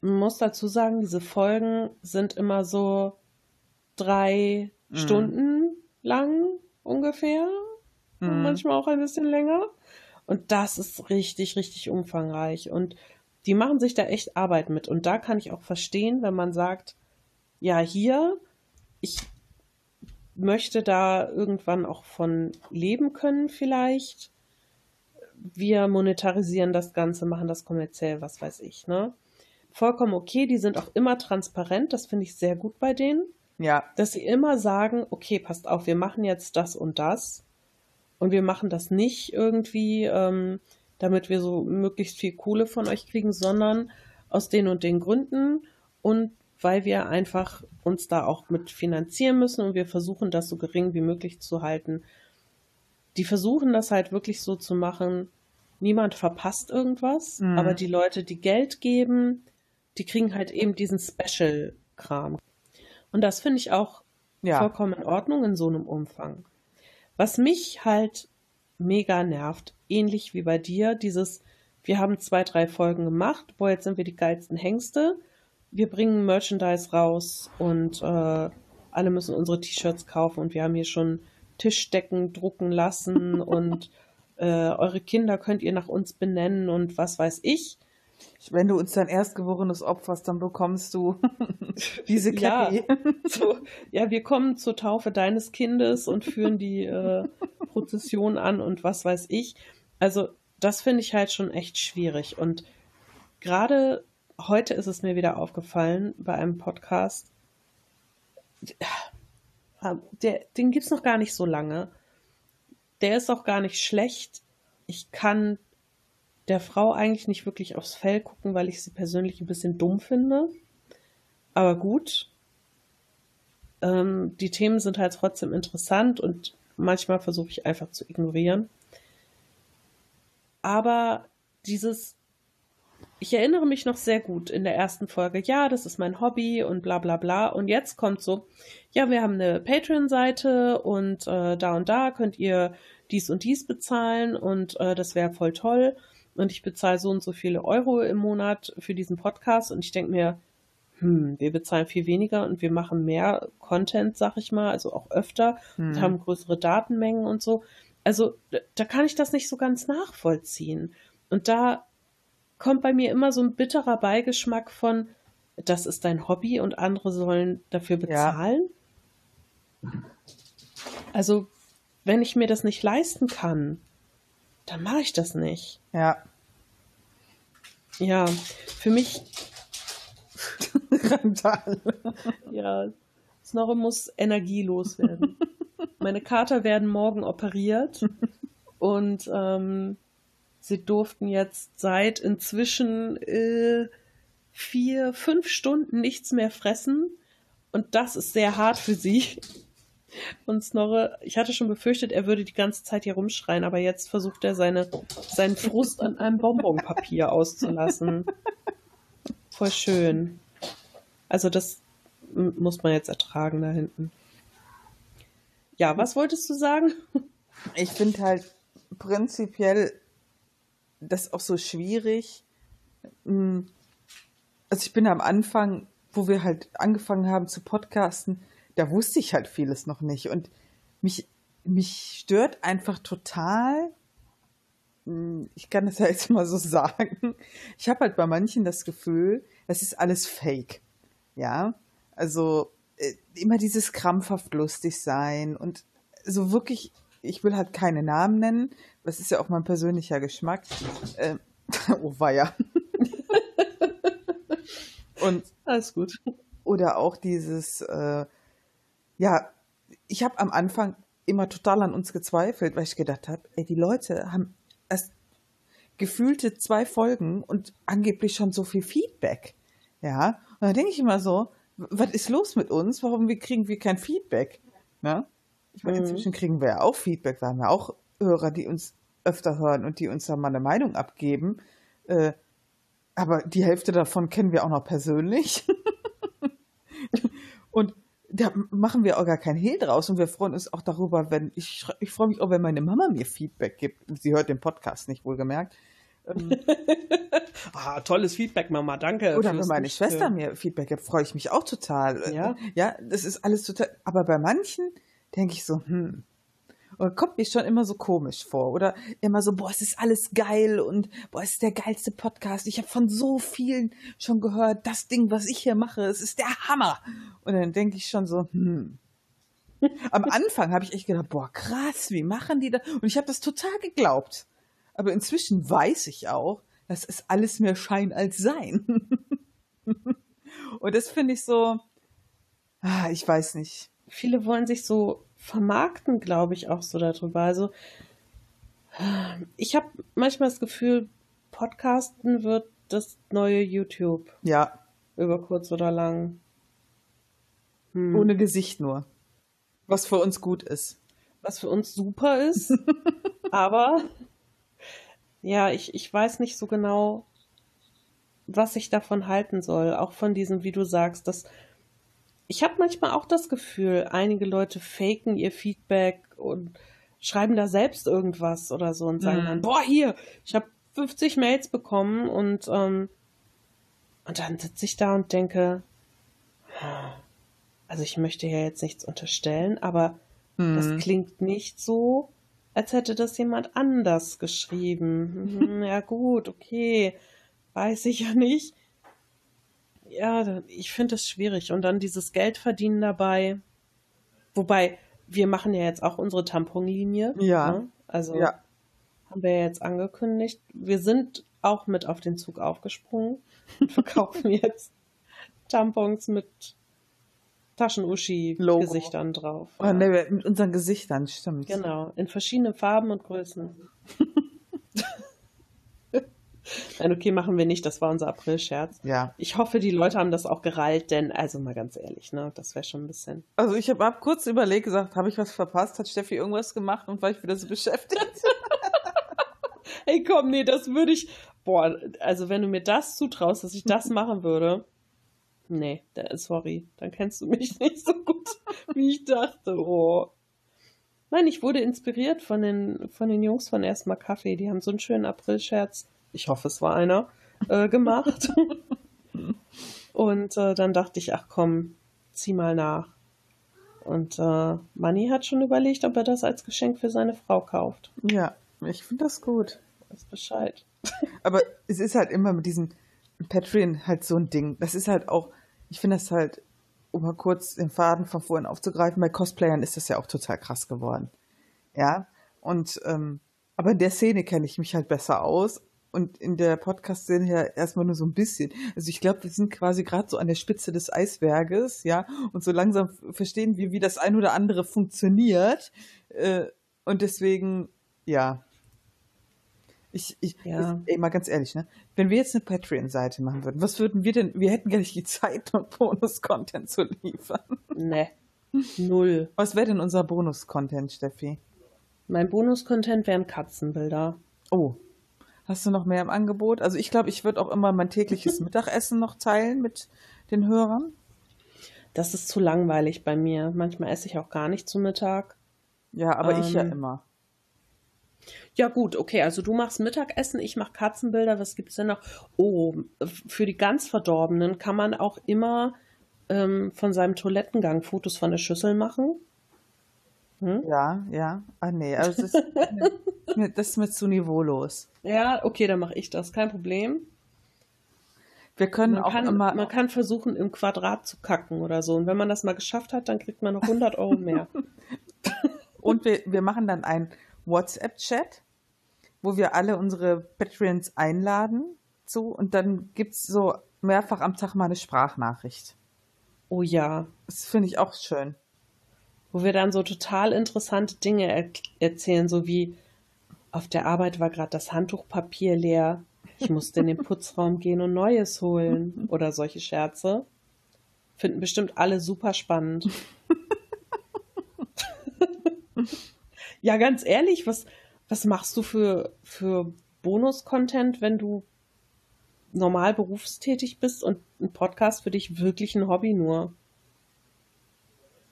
Speaker 1: Man muss dazu sagen, diese Folgen sind immer so drei mhm. Stunden lang ungefähr. Mhm. Manchmal auch ein bisschen länger. Und das ist richtig, richtig umfangreich. Und die machen sich da echt Arbeit mit. Und da kann ich auch verstehen, wenn man sagt, ja, hier, ich möchte da irgendwann auch von leben können vielleicht wir monetarisieren das Ganze, machen das kommerziell, was weiß ich, ne? Vollkommen okay, die sind auch immer transparent, das finde ich sehr gut bei denen.
Speaker 2: Ja.
Speaker 1: Dass sie immer sagen, okay, passt auf, wir machen jetzt das und das. Und wir machen das nicht irgendwie, ähm, damit wir so möglichst viel Kohle von euch kriegen, sondern aus den und den Gründen und weil wir einfach uns da auch mit finanzieren müssen und wir versuchen, das so gering wie möglich zu halten. Die versuchen das halt wirklich so zu machen, niemand verpasst irgendwas, mhm. aber die Leute, die Geld geben, die kriegen halt eben diesen Special-Kram. Und das finde ich auch ja. vollkommen in Ordnung in so einem Umfang. Was mich halt mega nervt, ähnlich wie bei dir, dieses, wir haben zwei, drei Folgen gemacht, boah, jetzt sind wir die geilsten Hengste, wir bringen Merchandise raus und äh, alle müssen unsere T-Shirts kaufen und wir haben hier schon Tischdecken drucken lassen und äh, eure Kinder könnt ihr nach uns benennen und was weiß ich.
Speaker 2: Wenn du uns dein erstgeborenes opferst, dann bekommst du <laughs> diese Cappy.
Speaker 1: Ja, so, ja, wir kommen zur Taufe deines Kindes und führen die äh, Prozession an und was weiß ich. Also das finde ich halt schon echt schwierig. Und gerade heute ist es mir wieder aufgefallen bei einem Podcast. Der, den gibt es noch gar nicht so lange der ist auch gar nicht schlecht. Ich kann der Frau eigentlich nicht wirklich aufs Fell gucken, weil ich sie persönlich ein bisschen dumm finde. Aber gut. Ähm, die Themen sind halt trotzdem interessant und manchmal versuche ich einfach zu ignorieren. Aber dieses, ich erinnere mich noch sehr gut in der ersten Folge, ja, das ist mein Hobby und bla bla bla. Und jetzt kommt so, ja, wir haben eine Patreon-Seite und äh, da und da könnt ihr dies und dies bezahlen und äh, das wäre voll toll. Und ich bezahle so und so viele Euro im Monat für diesen Podcast und ich denke mir, hm, wir bezahlen viel weniger und wir machen mehr Content, sag ich mal, also auch öfter hm. und haben größere Datenmengen und so. Also da kann ich das nicht so ganz nachvollziehen. Und da kommt bei mir immer so ein bitterer Beigeschmack von, das ist dein Hobby und andere sollen dafür bezahlen. Ja. Also wenn ich mir das nicht leisten kann, dann mache ich das nicht.
Speaker 2: Ja.
Speaker 1: Ja, für mich. <laughs> Randale. ja, Snorre muss energielos werden. <laughs> Meine Kater werden morgen operiert und ähm, sie durften jetzt seit inzwischen äh, vier, fünf Stunden nichts mehr fressen. Und das ist sehr hart für sie. Und Snorre, ich hatte schon befürchtet, er würde die ganze Zeit hier rumschreien, aber jetzt versucht er seine, seinen Frust an einem Bonbonpapier <laughs> auszulassen. Voll schön. Also das muss man jetzt ertragen da hinten. Ja, was wolltest du sagen?
Speaker 2: Ich finde halt prinzipiell das auch so schwierig, hm, also ich bin am Anfang, wo wir halt angefangen haben zu podcasten, da wusste ich halt vieles noch nicht. Und mich, mich stört einfach total, hm, ich kann das <laughs> ja jetzt mal so sagen, ich habe halt bei manchen das Gefühl, das ist alles fake. Ja, also äh, immer dieses krampfhaft lustig sein und so wirklich, ich will halt keine Namen nennen, das ist ja auch mein persönlicher Geschmack. Äh, <laughs> oh weia. <laughs> und
Speaker 1: alles gut.
Speaker 2: Oder auch dieses, äh, ja, ich habe am Anfang immer total an uns gezweifelt, weil ich gedacht habe, ey, die Leute haben erst gefühlte zwei Folgen und angeblich schon so viel Feedback. Ja, und dann denke ich immer so, was ist los mit uns? Warum wir kriegen wir kein Feedback? Ne? Ich meine, mhm. inzwischen kriegen wir ja auch Feedback. Wir haben ja auch Hörer, die uns öfter hören und die uns da mal eine Meinung abgeben. Äh, aber die Hälfte davon kennen wir auch noch persönlich. <laughs> und da machen wir auch gar kein Hehl draus und wir freuen uns auch darüber, wenn ich, ich freue mich auch, wenn meine Mama mir Feedback gibt. Sie hört den Podcast nicht wohlgemerkt.
Speaker 1: Ähm, <laughs> ah, tolles Feedback, Mama, danke.
Speaker 2: Oder wenn meine Schwester mir Feedback gibt, freue ich mich auch total.
Speaker 1: Ja.
Speaker 2: Ja, das ist alles total. Aber bei manchen denke ich so, hm, kommt mir schon immer so komisch vor. Oder immer so, boah, es ist alles geil und boah, es ist der geilste Podcast. Ich habe von so vielen schon gehört, das Ding, was ich hier mache, es ist der Hammer. Und dann denke ich schon so, hm. <laughs> Am Anfang habe ich echt gedacht, boah, krass, wie machen die das? Und ich habe das total geglaubt. Aber inzwischen weiß ich auch, dass es alles mehr Schein als Sein. <laughs> und das finde ich so, ah, ich weiß nicht.
Speaker 1: Viele wollen sich so vermarkten, glaube ich, auch so darüber. Also ich habe manchmal das Gefühl, Podcasten wird das neue YouTube.
Speaker 2: Ja.
Speaker 1: Über kurz oder lang.
Speaker 2: Hm. Ohne Gesicht nur. Was für uns gut ist.
Speaker 1: Was für uns super ist. <laughs> aber ja, ich, ich weiß nicht so genau, was ich davon halten soll. Auch von diesem, wie du sagst, dass ich habe manchmal auch das Gefühl, einige Leute faken ihr Feedback und schreiben da selbst irgendwas oder so und sagen mhm. dann, boah, hier, ich habe 50 Mails bekommen und, ähm, und dann sitze ich da und denke, also ich möchte ja jetzt nichts unterstellen, aber mhm. das klingt nicht so, als hätte das jemand anders geschrieben. <laughs> Hm, ja gut, okay, weiß ich ja nicht ja, ich finde es schwierig. Und dann dieses Geld verdienen dabei. Wobei, wir machen ja jetzt auch unsere Tamponlinie.
Speaker 2: Ja. Ne?
Speaker 1: Also
Speaker 2: ja.
Speaker 1: haben wir ja jetzt angekündigt. Wir sind auch mit auf den Zug aufgesprungen und <laughs> verkaufen jetzt Tampons mit Taschenuschi-Gesichtern drauf.
Speaker 2: Oh, nee, mit unseren Gesichtern, stimmt.
Speaker 1: Genau, in verschiedenen Farben und Größen. <laughs> <laughs> Nein, okay, machen wir nicht. Das war unser April-Scherz.
Speaker 2: Ja.
Speaker 1: Ich hoffe, die Leute haben das auch gerallt, denn, also mal ganz ehrlich, ne, das wäre schon ein bisschen.
Speaker 2: Also ich habe hab kurz überlegt, gesagt, habe ich was verpasst? Hat Steffi irgendwas gemacht und war ich wieder so <laughs> beschäftigt? <laughs>
Speaker 1: Ey, komm, nee, das würde ich. Boah, also wenn du mir das zutraust, dass ich das machen würde. Nee, sorry, dann kennst du mich nicht so gut, wie ich dachte. Oh. Nein, ich wurde inspiriert von den, von den Jungs von Erstmal Kaffee. Die haben so einen schönen April-Scherz ich hoffe, es war einer, äh, gemacht. <laughs> und äh, dann dachte ich, ach komm, zieh mal nach. Und äh, Manni hat schon überlegt, ob er das als Geschenk für seine Frau kauft.
Speaker 2: Ja, ich finde das gut.
Speaker 1: Weiß Bescheid. <laughs>
Speaker 2: Aber es ist halt immer mit diesem Patreon halt so ein Ding. Das ist halt auch, ich finde das halt, um mal kurz den Faden von vorhin aufzugreifen, bei Cosplayern ist das ja auch total krass geworden. Ja, und ähm, aber in der Szene kenne ich mich halt besser aus und in der Podcast-Szene ja erstmal nur so ein bisschen. Also ich glaube, wir sind quasi gerade so an der Spitze des Eisberges, ja, und so langsam verstehen wir, wie das ein oder andere funktioniert. Äh, und deswegen, ja. Ich, ich,
Speaker 1: ja.
Speaker 2: ich, ey, mal ganz ehrlich, ne? Wenn wir jetzt eine Patreon-Seite machen würden, was würden wir denn, wir hätten gar nicht die Zeit, noch Bonus-Content zu liefern.
Speaker 1: Ne. Null.
Speaker 2: Was wäre denn unser Bonus-Content, Steffi?
Speaker 1: Mein Bonus-Content wären Katzenbilder.
Speaker 2: Oh, Hast du noch mehr im Angebot? Also ich glaube, ich würde auch immer mein tägliches Mittagessen noch teilen mit den Hörern.
Speaker 1: Das ist zu langweilig bei mir. Manchmal esse ich auch gar nicht zu Mittag.
Speaker 2: Ja, aber ähm, ich ja ähm, immer.
Speaker 1: Ja, gut, okay. Also du machst Mittagessen, ich mache Katzenbilder. Was gibt's denn noch? Oh, für die ganz Verdorbenen kann man auch immer ähm, von seinem Toilettengang Fotos von der Schüssel machen.
Speaker 2: Hm? Ja, ja. Ah, nee, also <laughs> das ist, mir, das ist mir zu niveaulos.
Speaker 1: Ja, okay, dann mache ich das. Kein Problem.
Speaker 2: Wir können
Speaker 1: Man
Speaker 2: auch
Speaker 1: kann,
Speaker 2: immer.
Speaker 1: man kann versuchen, im Quadrat zu kacken oder so. Und wenn man das mal geschafft hat, dann kriegt man noch 100 Euro mehr. <laughs>
Speaker 2: Und wir, wir machen dann einen WhatsApp-Chat, wo wir alle unsere Patreons einladen zu und dann gibt's so mehrfach am Tag mal eine Sprachnachricht.
Speaker 1: Oh ja.
Speaker 2: Das finde ich auch schön.
Speaker 1: Wo wir dann so total interessante Dinge er erzählen, so wie auf der Arbeit war gerade das Handtuchpapier leer. Ich musste in den <laughs> Putzraum gehen und Neues holen. <laughs> Oder solche Scherze. Finden bestimmt alle super spannend. <laughs> ja, ganz ehrlich, was, was machst du für, für Bonus-Content, wenn du normal berufstätig bist und ein Podcast für dich wirklich ein Hobby nur?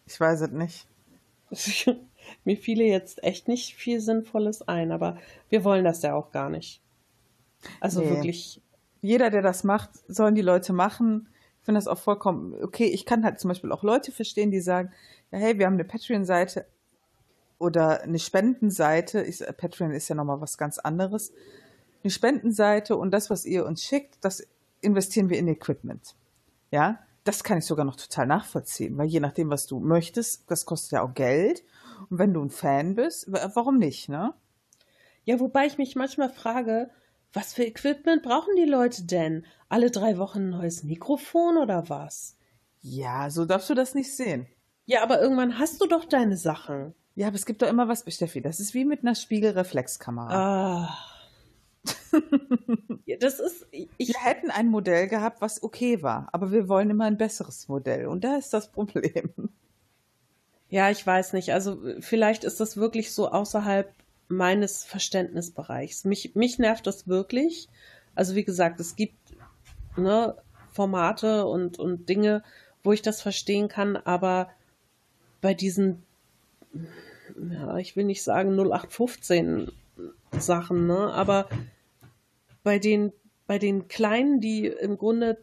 Speaker 2: Ich weiß es nicht.
Speaker 1: Mir fiele jetzt echt nicht viel Sinnvolles ein, aber wir wollen das ja auch gar nicht. Also
Speaker 2: Nee.
Speaker 1: wirklich,
Speaker 2: Jeder, der das macht, sollen die Leute machen. Ich finde das auch vollkommen okay. Ich kann halt zum Beispiel auch Leute verstehen, die sagen, ja, hey, wir haben eine Patreon-Seite oder eine Spendenseite. Ich, Patreon ist ja nochmal was ganz anderes. Eine Spendenseite und das, was ihr uns schickt, das investieren wir in Equipment. Ja, das kann ich sogar noch total nachvollziehen, weil je nachdem, was du möchtest, das kostet ja auch Geld. Und wenn du ein Fan bist, wa- warum nicht, ne?
Speaker 1: ja, wobei ich mich manchmal frage, was für Equipment brauchen die Leute denn? Alle drei Wochen ein neues Mikrofon oder was?
Speaker 2: Ja, so darfst du das nicht sehen.
Speaker 1: Ja, aber irgendwann hast du doch deine Sachen.
Speaker 2: Ja, aber es gibt doch immer was, Steffi. Das ist wie mit einer Spiegelreflexkamera.
Speaker 1: Ah. <laughs> Das ist, ich,
Speaker 2: Wir hätten ein Modell gehabt, was okay war, aber wir wollen immer ein besseres Modell. Und da ist das Problem.
Speaker 1: Ja, ich weiß nicht. Also vielleicht ist das wirklich so außerhalb meines Verständnisbereichs. Mich, mich nervt das wirklich. Also wie gesagt, es gibt ne, Formate und, und Dinge, wo ich das verstehen kann, aber bei diesen, ja, ich will nicht sagen 0815 Sachen, ne, aber bei den, bei den Kleinen, die im Grunde,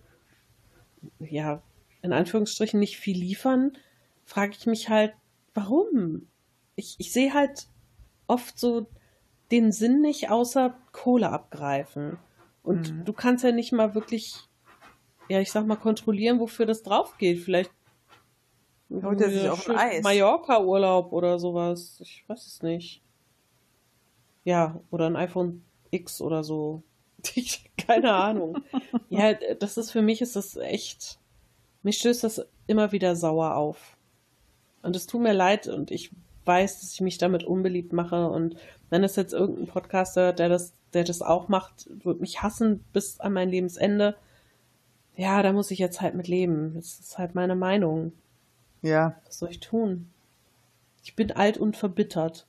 Speaker 1: ja, in Anführungsstrichen nicht viel liefern, frage ich mich halt, warum? Ich, ich sehe halt oft so den Sinn nicht, außer Kohle abgreifen. Und
Speaker 2: Mhm.
Speaker 1: du kannst ja nicht mal wirklich, ja, ich sag mal, kontrollieren, wofür das drauf geht. Vielleicht
Speaker 2: Holt er sich auf Eis.
Speaker 1: Mallorca-Urlaub oder sowas. Ich weiß es nicht. Ja, oder ein iPhone X oder so. Ich, keine Ahnung. ja, das ist für mich ist das echt. Mich stößt das immer wieder sauer auf. Und es tut mir leid und ich weiß, dass ich mich damit unbeliebt mache. Und wenn es jetzt irgendein Podcaster, der das, der das auch macht, wird mich hassen bis an mein Lebensende. Ja, da muss ich jetzt halt mit leben. Das ist halt meine Meinung.
Speaker 2: Ja,
Speaker 1: Was soll ich tun? Ich bin alt und verbittert.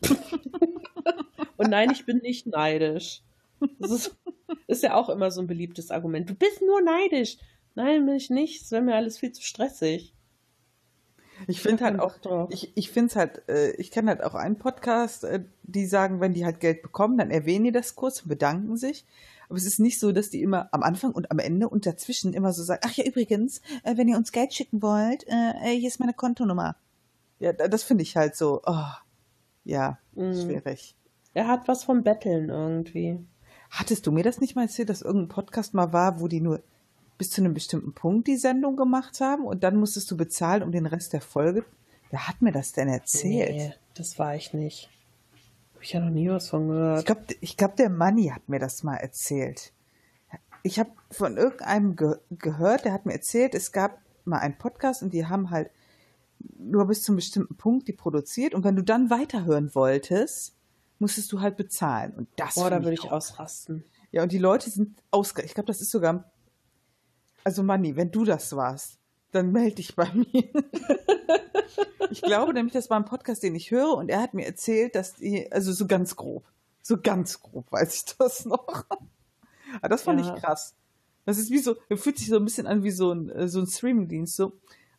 Speaker 1: <laughs> und nein, ich bin nicht neidisch. Das ist, ist ja auch immer so ein beliebtes Argument. Du bist nur neidisch. Nein, bin ich nicht. Das wäre mir alles viel zu stressig.
Speaker 2: ich finde halt auch,
Speaker 1: drauf.
Speaker 2: ich, ich finde es halt, äh, ich kenne halt auch einen Podcast, äh, die sagen, wenn die halt Geld bekommen, dann erwähnen die das kurz und bedanken sich. Aber es ist nicht so, dass die immer am Anfang und am Ende und dazwischen immer so sagen, ach ja, übrigens, äh, wenn ihr uns Geld schicken wollt, hier ist meine Kontonummer. Ja, da- das finde ich halt so, oh, ja,
Speaker 1: Mhm.
Speaker 2: schwierig.
Speaker 1: Er hat was vom Betteln irgendwie.
Speaker 2: Hattest du mir das nicht mal erzählt, dass irgendein Podcast mal war, wo die nur bis zu einem bestimmten Punkt die Sendung gemacht haben und dann musstest du bezahlen um den Rest der Folge? Wer hat mir das denn erzählt?
Speaker 1: Nee, das war ich nicht. Hab ich ja noch nie was von gehört.
Speaker 2: Ich glaube, ich glaub, der Manni hat mir das mal erzählt. Ich habe von irgendeinem ge gehört, der hat mir erzählt, es gab mal einen Podcast und die haben halt nur bis zu einem bestimmten Punkt die produziert und wenn du dann weiterhören wolltest, musstest du halt bezahlen. Und das
Speaker 1: Boah, da würde ich ausrasten.
Speaker 2: Ja, und die Leute sind ausge... Ich glaube, das ist sogar... Also Manni, wenn du das warst, dann melde dich bei <laughs> mir. ich glaube nämlich, das war ein Podcast, den ich höre und er hat mir erzählt, dass die... Also so ganz grob. So ganz grob weiß ich das noch. Aber das fand
Speaker 1: Ja.
Speaker 2: ich krass. Das ist wie so... Fühlt sich so ein bisschen an wie so ein, äh, so ein Streamingdienst. So,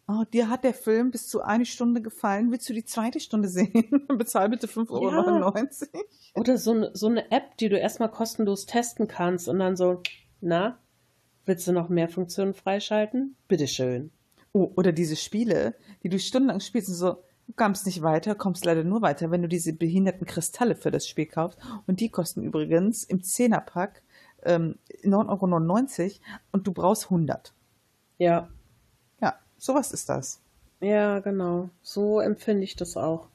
Speaker 2: Oh, dir hat der Film bis zu eine Stunde gefallen. Willst du die zweite Stunde sehen? <laughs> Bezahl bitte 5,99 Euro.
Speaker 1: Oder so, so eine App, die du erstmal kostenlos testen kannst und dann so, na, willst du noch mehr Funktionen freischalten? Bitteschön.
Speaker 2: Oh, oder diese Spiele, die du stundenlang spielst und so, du kommst nicht weiter, kommst leider nur weiter, wenn du diese behinderten Kristalle für das Spiel kaufst. Und die kosten übrigens im Zehnerpack ähm, 9,99 Euro und du brauchst 100.
Speaker 1: Ja,
Speaker 2: Ja, sowas ist das.
Speaker 1: ja, genau. So empfinde ich das auch.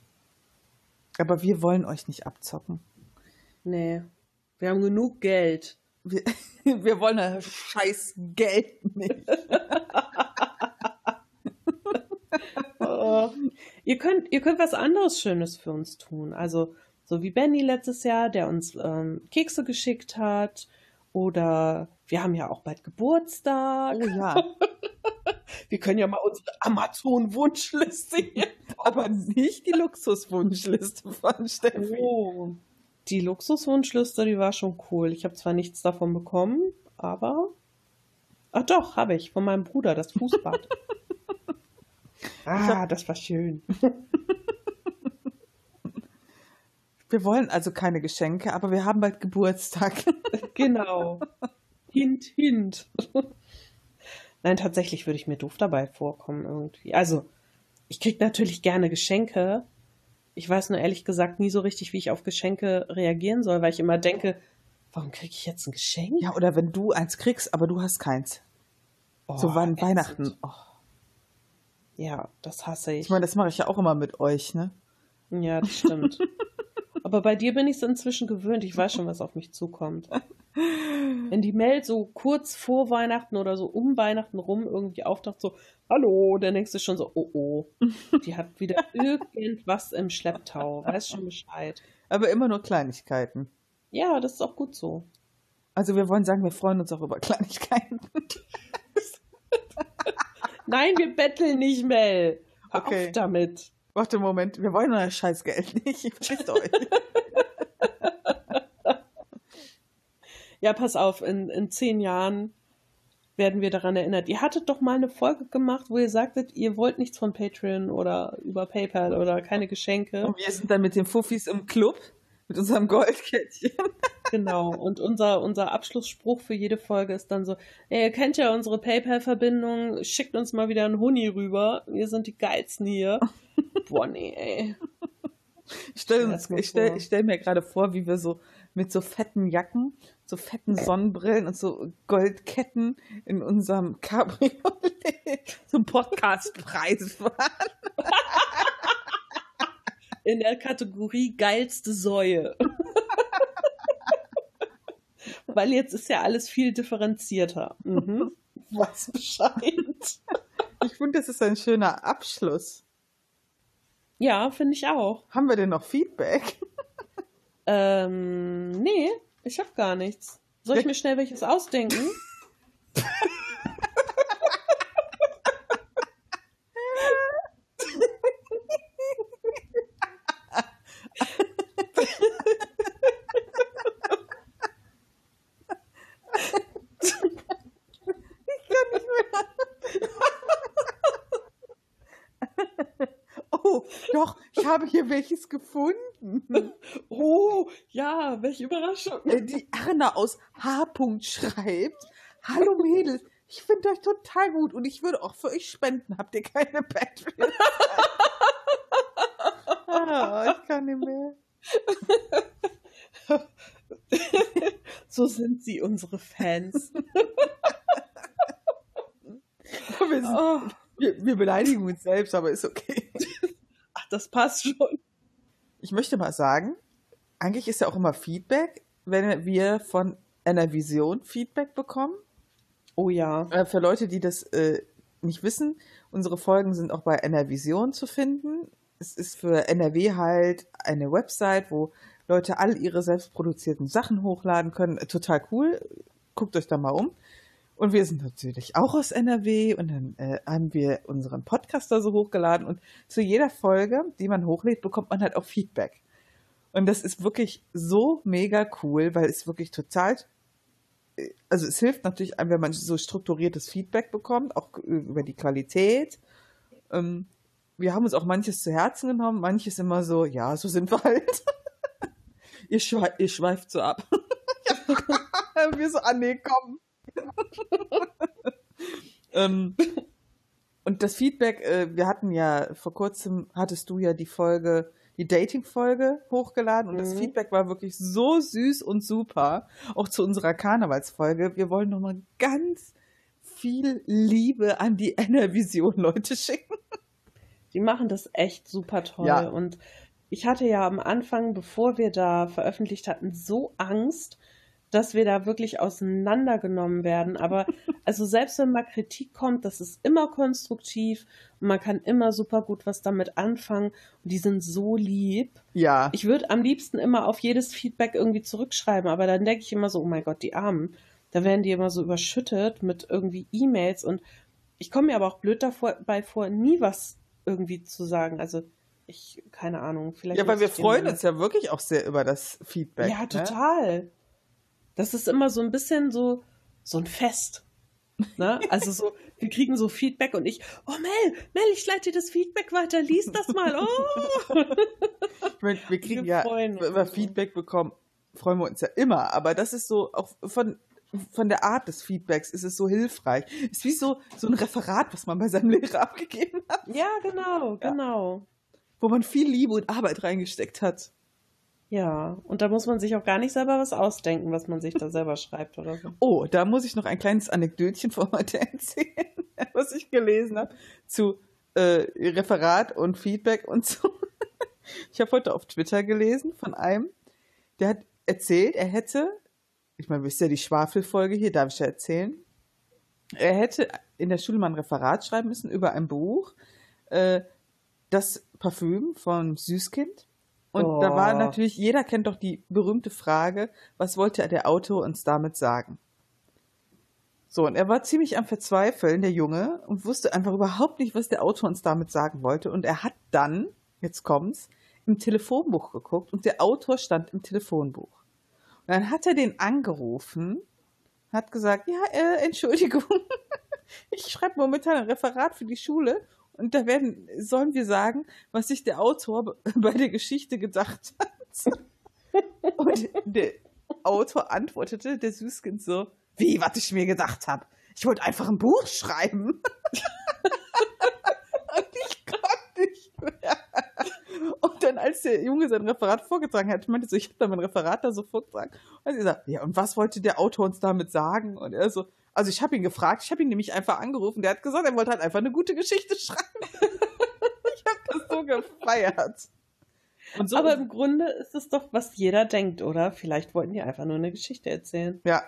Speaker 2: Aber wir wollen euch nicht abzocken.
Speaker 1: Nee. Wir haben genug Geld.
Speaker 2: Wir, <laughs> wir wollen das scheiß Geld nicht.
Speaker 1: Oh. <laughs> ihr könnt, ihr könnt was anderes Schönes für uns tun. Also, so wie Benny letztes Jahr, der uns ähm, Kekse geschickt hat. Oder wir haben ja auch bald Geburtstag.
Speaker 2: Oh ja, <laughs>
Speaker 1: Wir können ja mal unsere Amazon-Wunschliste <laughs> hier.
Speaker 2: aber nicht die Luxuswunschliste von Steffi.
Speaker 1: Oh. Die Luxuswunschliste, die war schon cool. Ich habe zwar nichts davon bekommen, aber. Ach doch, habe ich. Von meinem Bruder, das Fußbad. <laughs> ah, das war schön. <laughs>
Speaker 2: Wir wollen also keine Geschenke, aber wir haben bald Geburtstag.
Speaker 1: Genau. Hint, hint. Nein, tatsächlich würde ich mir doof dabei vorkommen irgendwie. Also, ich kriege natürlich gerne Geschenke. Ich weiß nur ehrlich gesagt nie so richtig, wie ich auf Geschenke reagieren soll, weil ich immer denke, warum kriege ich jetzt ein Geschenk?
Speaker 2: Ja, oder wenn du eins kriegst, aber du hast keins.
Speaker 1: Oh,
Speaker 2: so wann
Speaker 1: ätzend.
Speaker 2: Weihnachten. Oh.
Speaker 1: Ja, das hasse ich.
Speaker 2: Ich meine, das mache ich ja auch immer mit euch, ne?
Speaker 1: Ja, das stimmt. <laughs> Aber bei dir bin ich es inzwischen gewöhnt. Ich weiß schon, was auf mich zukommt. <laughs> Wenn die Mail so kurz vor Weihnachten oder so um Weihnachten rum irgendwie auftaucht, so, hallo, der nächste ist schon so, oh oh. <laughs> Die hat wieder irgendwas im Schlepptau. Weiß schon Bescheid.
Speaker 2: Aber immer nur Kleinigkeiten.
Speaker 1: Ja, das ist auch gut so.
Speaker 2: Also wir wollen sagen, wir freuen uns auch über Kleinigkeiten. <laughs>
Speaker 1: Nein, wir betteln nicht, Mel. Hör
Speaker 2: Okay.
Speaker 1: auf damit.
Speaker 2: Warte einen Moment, wir wollen euer Scheißgeld <laughs> nicht. Verpisst euch. <laughs>
Speaker 1: Ja, pass auf, in, in zehn Jahren werden wir daran erinnert. Ihr hattet doch mal eine Folge gemacht, wo ihr sagtet, ihr wollt nichts von Patreon oder über PayPal oder keine Geschenke.
Speaker 2: Und wir sind dann mit den Fuffis im Club, mit unserem Goldkettchen.
Speaker 1: Genau. Und unser, unser Abschlussspruch für jede Folge ist dann so, ey, ihr kennt ja unsere PayPal-Verbindung, schickt uns mal wieder einen Huni rüber. Wir sind die geilsten hier. Boah, nee, ey.
Speaker 2: Ich stelle stell, stell mir gerade vor, wie wir so mit so fetten Jacken, so fetten Sonnenbrillen und so Goldketten in unserem Cabriolet zum Podcastpreis fahren.
Speaker 1: In der Kategorie geilste Säue. Weil jetzt ist ja alles viel differenzierter. Mhm. <laughs> Was Bescheid.
Speaker 2: Ich finde, das ist ein schöner Abschluss.
Speaker 1: Ja, finde ich auch.
Speaker 2: Haben wir denn noch Feedback?
Speaker 1: Ähm, nee, ich habe gar nichts. Soll ich mir schnell welches ausdenken?
Speaker 2: Habe hier welches gefunden. <laughs>
Speaker 1: Oh, ja, welche Überraschung.
Speaker 2: Äh, Die Erna aus H. schreibt: Hallo Mädels, ich finde euch total gut und ich würde auch für euch spenden. Habt ihr keine Patreon? <laughs> ah, ich kann nicht mehr. <laughs>
Speaker 1: So sind sie, unsere Fans.
Speaker 2: Wir, sind,
Speaker 1: Oh,
Speaker 2: wir, wir beleidigen uns selbst, aber ist okay.
Speaker 1: Das passt schon.
Speaker 2: Ich möchte mal sagen, eigentlich ist ja auch immer Feedback, wenn wir von einer Vision Feedback bekommen.
Speaker 1: Oh ja.
Speaker 2: Äh, für Leute, die das äh, nicht wissen, unsere Folgen sind auch bei NRVision zu finden. Es ist für NRW halt eine Website, wo Leute all ihre selbstproduzierten Sachen hochladen können. Total cool. Guckt euch da mal um. Und wir sind natürlich auch aus NRW und dann äh, haben wir unseren Podcast da so hochgeladen und zu jeder Folge, die man hochlädt, bekommt man halt auch Feedback. Und das ist wirklich so mega cool, weil es wirklich total also es hilft natürlich einem, wenn man so strukturiertes Feedback bekommt, auch über die Qualität Ähm, wir haben uns auch manches zu Herzen genommen, manches immer so, ja, so sind wir halt. <laughs> ihr, schwe ihr schweift so ab. <laughs> <laughs> wir so, ah nee, komm. <laughs> ähm, und das Feedback, äh, wir hatten ja vor kurzem, hattest du ja die Folge, die Dating-Folge hochgeladen und mhm. das Feedback war wirklich so süß und super. Auch zu unserer Karnevalsfolge. Wir wollen nochmal ganz viel Liebe an die Enervision-Leute schicken.
Speaker 1: Die machen das echt super toll. Ja. Und ich hatte ja am Anfang, bevor wir da veröffentlicht hatten, so Angst, dass wir da wirklich auseinandergenommen werden. Aber <laughs> also selbst wenn mal Kritik kommt, das ist immer konstruktiv und man kann immer super gut was damit anfangen. Und die sind so lieb.
Speaker 2: Ja.
Speaker 1: Ich würde am liebsten immer auf jedes Feedback irgendwie zurückschreiben, aber dann denke ich immer so, oh mein Gott, die Armen. Da werden die immer so überschüttet mit irgendwie E-Mails und ich komme mir aber auch blöd dabei vor, nie was irgendwie zu sagen. Also ich, keine Ahnung, vielleicht.
Speaker 2: Ja, weil wir freuen uns ja wirklich auch sehr über das Feedback.
Speaker 1: Ja, ne? total. Ne? Das ist immer so ein bisschen so, so ein Fest. Ne? Also so, wir kriegen so Feedback und ich, oh Mel, Mel, ich leite dir das Feedback weiter, lies das mal. Oh. <laughs>
Speaker 2: meine, wir kriegen wir ja, wenn wir Feedback bekommen, freuen wir uns ja immer. Aber das ist so, auch von, von der Art des Feedbacks ist es so hilfreich. Ist wie so, so ein Referat, was man bei seinem Lehrer abgegeben hat.
Speaker 1: Ja, genau, ja. genau.
Speaker 2: Wo man viel Liebe und Arbeit reingesteckt hat.
Speaker 1: Ja, und da muss man sich auch gar nicht selber was ausdenken, was man sich da selber schreibt oder so.
Speaker 2: Oh, da muss ich noch ein kleines Anekdötchen von heute erzählen, <laughs> was ich gelesen habe zu äh, Referat und Feedback und so. Ich habe heute auf Twitter gelesen von einem, der hat erzählt, er hätte, ich meine, wisst ja die Schwafelfolge hier, darf ich ja erzählen, er hätte in der Schule mal ein Referat schreiben müssen über ein Buch, äh, das Parfüm von Süßkind. Und oh. da war natürlich, jeder kennt doch die berühmte Frage, was wollte der Autor uns damit sagen? So, und er war ziemlich am Verzweifeln, der Junge, und wusste einfach überhaupt nicht, was der Autor uns damit sagen wollte. Und er hat dann, jetzt kommt's, im Telefonbuch geguckt und der Autor stand im Telefonbuch. Und dann hat er den angerufen, hat gesagt, ja, äh, Entschuldigung, <laughs> ich schreibe momentan ein Referat für die Schule und da werden, sollen wir sagen, was sich der Autor <laughs> bei der Geschichte gedacht hat. <laughs> Und der Autor antwortete, der Süßkind so, wie, was ich mir gedacht habe. Ich wollte einfach ein Buch schreiben. <laughs> und ich konnte nicht mehr. Und dann, als der Junge sein Referat vorgetragen hat, meinte so, ich habe da mein Referat da so vorgetragen. Und sie sagt, ja, und was wollte der Autor uns damit sagen? Und er so, also ich habe ihn gefragt, ich habe ihn nämlich einfach angerufen. Der hat gesagt, er wollte halt einfach eine gute Geschichte <laughs> schreiben. ich habe das so gefeiert.
Speaker 1: So Aber im Grunde ist es doch, was jeder denkt, oder? Vielleicht wollten die einfach nur eine Geschichte erzählen.
Speaker 2: Ja,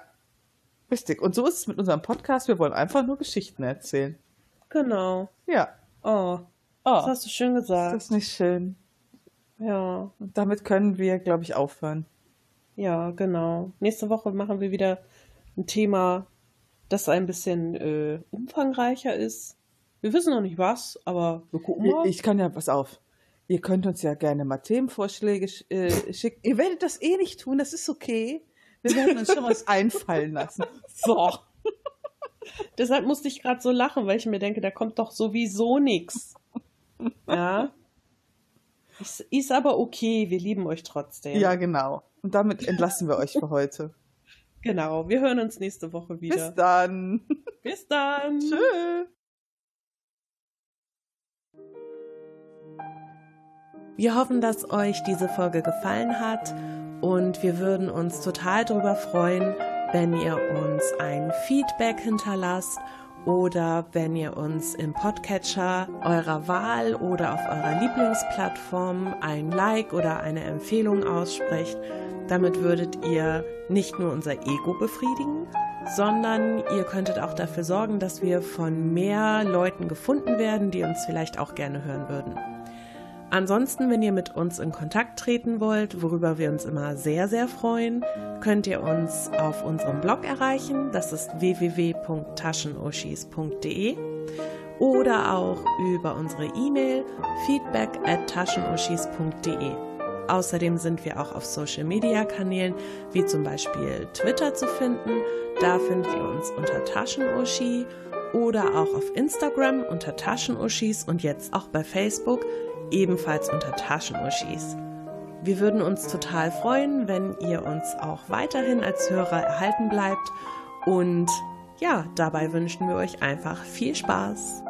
Speaker 2: richtig. Und so ist es mit unserem Podcast. Wir wollen einfach nur Geschichten erzählen.
Speaker 1: Genau.
Speaker 2: Ja.
Speaker 1: Oh. Oh. Das hast du schön gesagt.
Speaker 2: Ist das nicht schön?
Speaker 1: Ja.
Speaker 2: Und damit können wir, glaube ich, aufhören.
Speaker 1: Ja, genau. Nächste Woche machen wir wieder ein Thema, das ein bisschen äh, umfangreicher ist. Wir wissen noch nicht was, aber wir gucken mal.
Speaker 2: Ich kann ja, pass auf. Ihr könnt uns ja gerne mal Themenvorschläge äh, schicken. Ihr werdet das eh nicht tun, das ist okay. Wir werden uns schon was <laughs> einfallen lassen. So. <laughs>
Speaker 1: Deshalb musste ich gerade so lachen, weil ich mir denke, da kommt doch sowieso nichts. <laughs> Ja. Ist, ist aber okay, wir lieben euch trotzdem.
Speaker 2: Ja, genau. Und damit entlassen wir euch für heute.
Speaker 1: Genau, wir hören uns nächste Woche wieder.
Speaker 2: Bis dann.
Speaker 1: Bis dann. <laughs>
Speaker 2: Tschüss.
Speaker 1: Wir hoffen, dass euch diese Folge gefallen hat und wir würden uns total darüber freuen, wenn ihr uns ein Feedback hinterlasst oder wenn ihr uns im Podcatcher eurer Wahl oder auf eurer Lieblingsplattform ein Like oder eine Empfehlung aussprecht. Damit würdet ihr nicht nur unser Ego befriedigen, sondern ihr könntet auch dafür sorgen, dass wir von mehr Leuten gefunden werden, die uns vielleicht auch gerne hören würden. Ansonsten, wenn ihr mit uns in Kontakt treten wollt, worüber wir uns immer sehr, sehr freuen, könnt ihr uns auf unserem Blog erreichen. Das ist www.taschenuschis.de oder auch über unsere E-Mail feedback at taschenuschis.de. Außerdem sind wir auch auf Social Media Kanälen wie zum Beispiel Twitter zu finden. Da findet ihr uns unter Taschenuschi oder auch auf Instagram unter Taschenuschis und jetzt auch bei Facebook ebenfalls unter Taschenuschis. Wir würden uns total freuen, wenn ihr uns auch weiterhin als Hörer erhalten bleibt und ja, dabei wünschen wir euch einfach viel Spaß.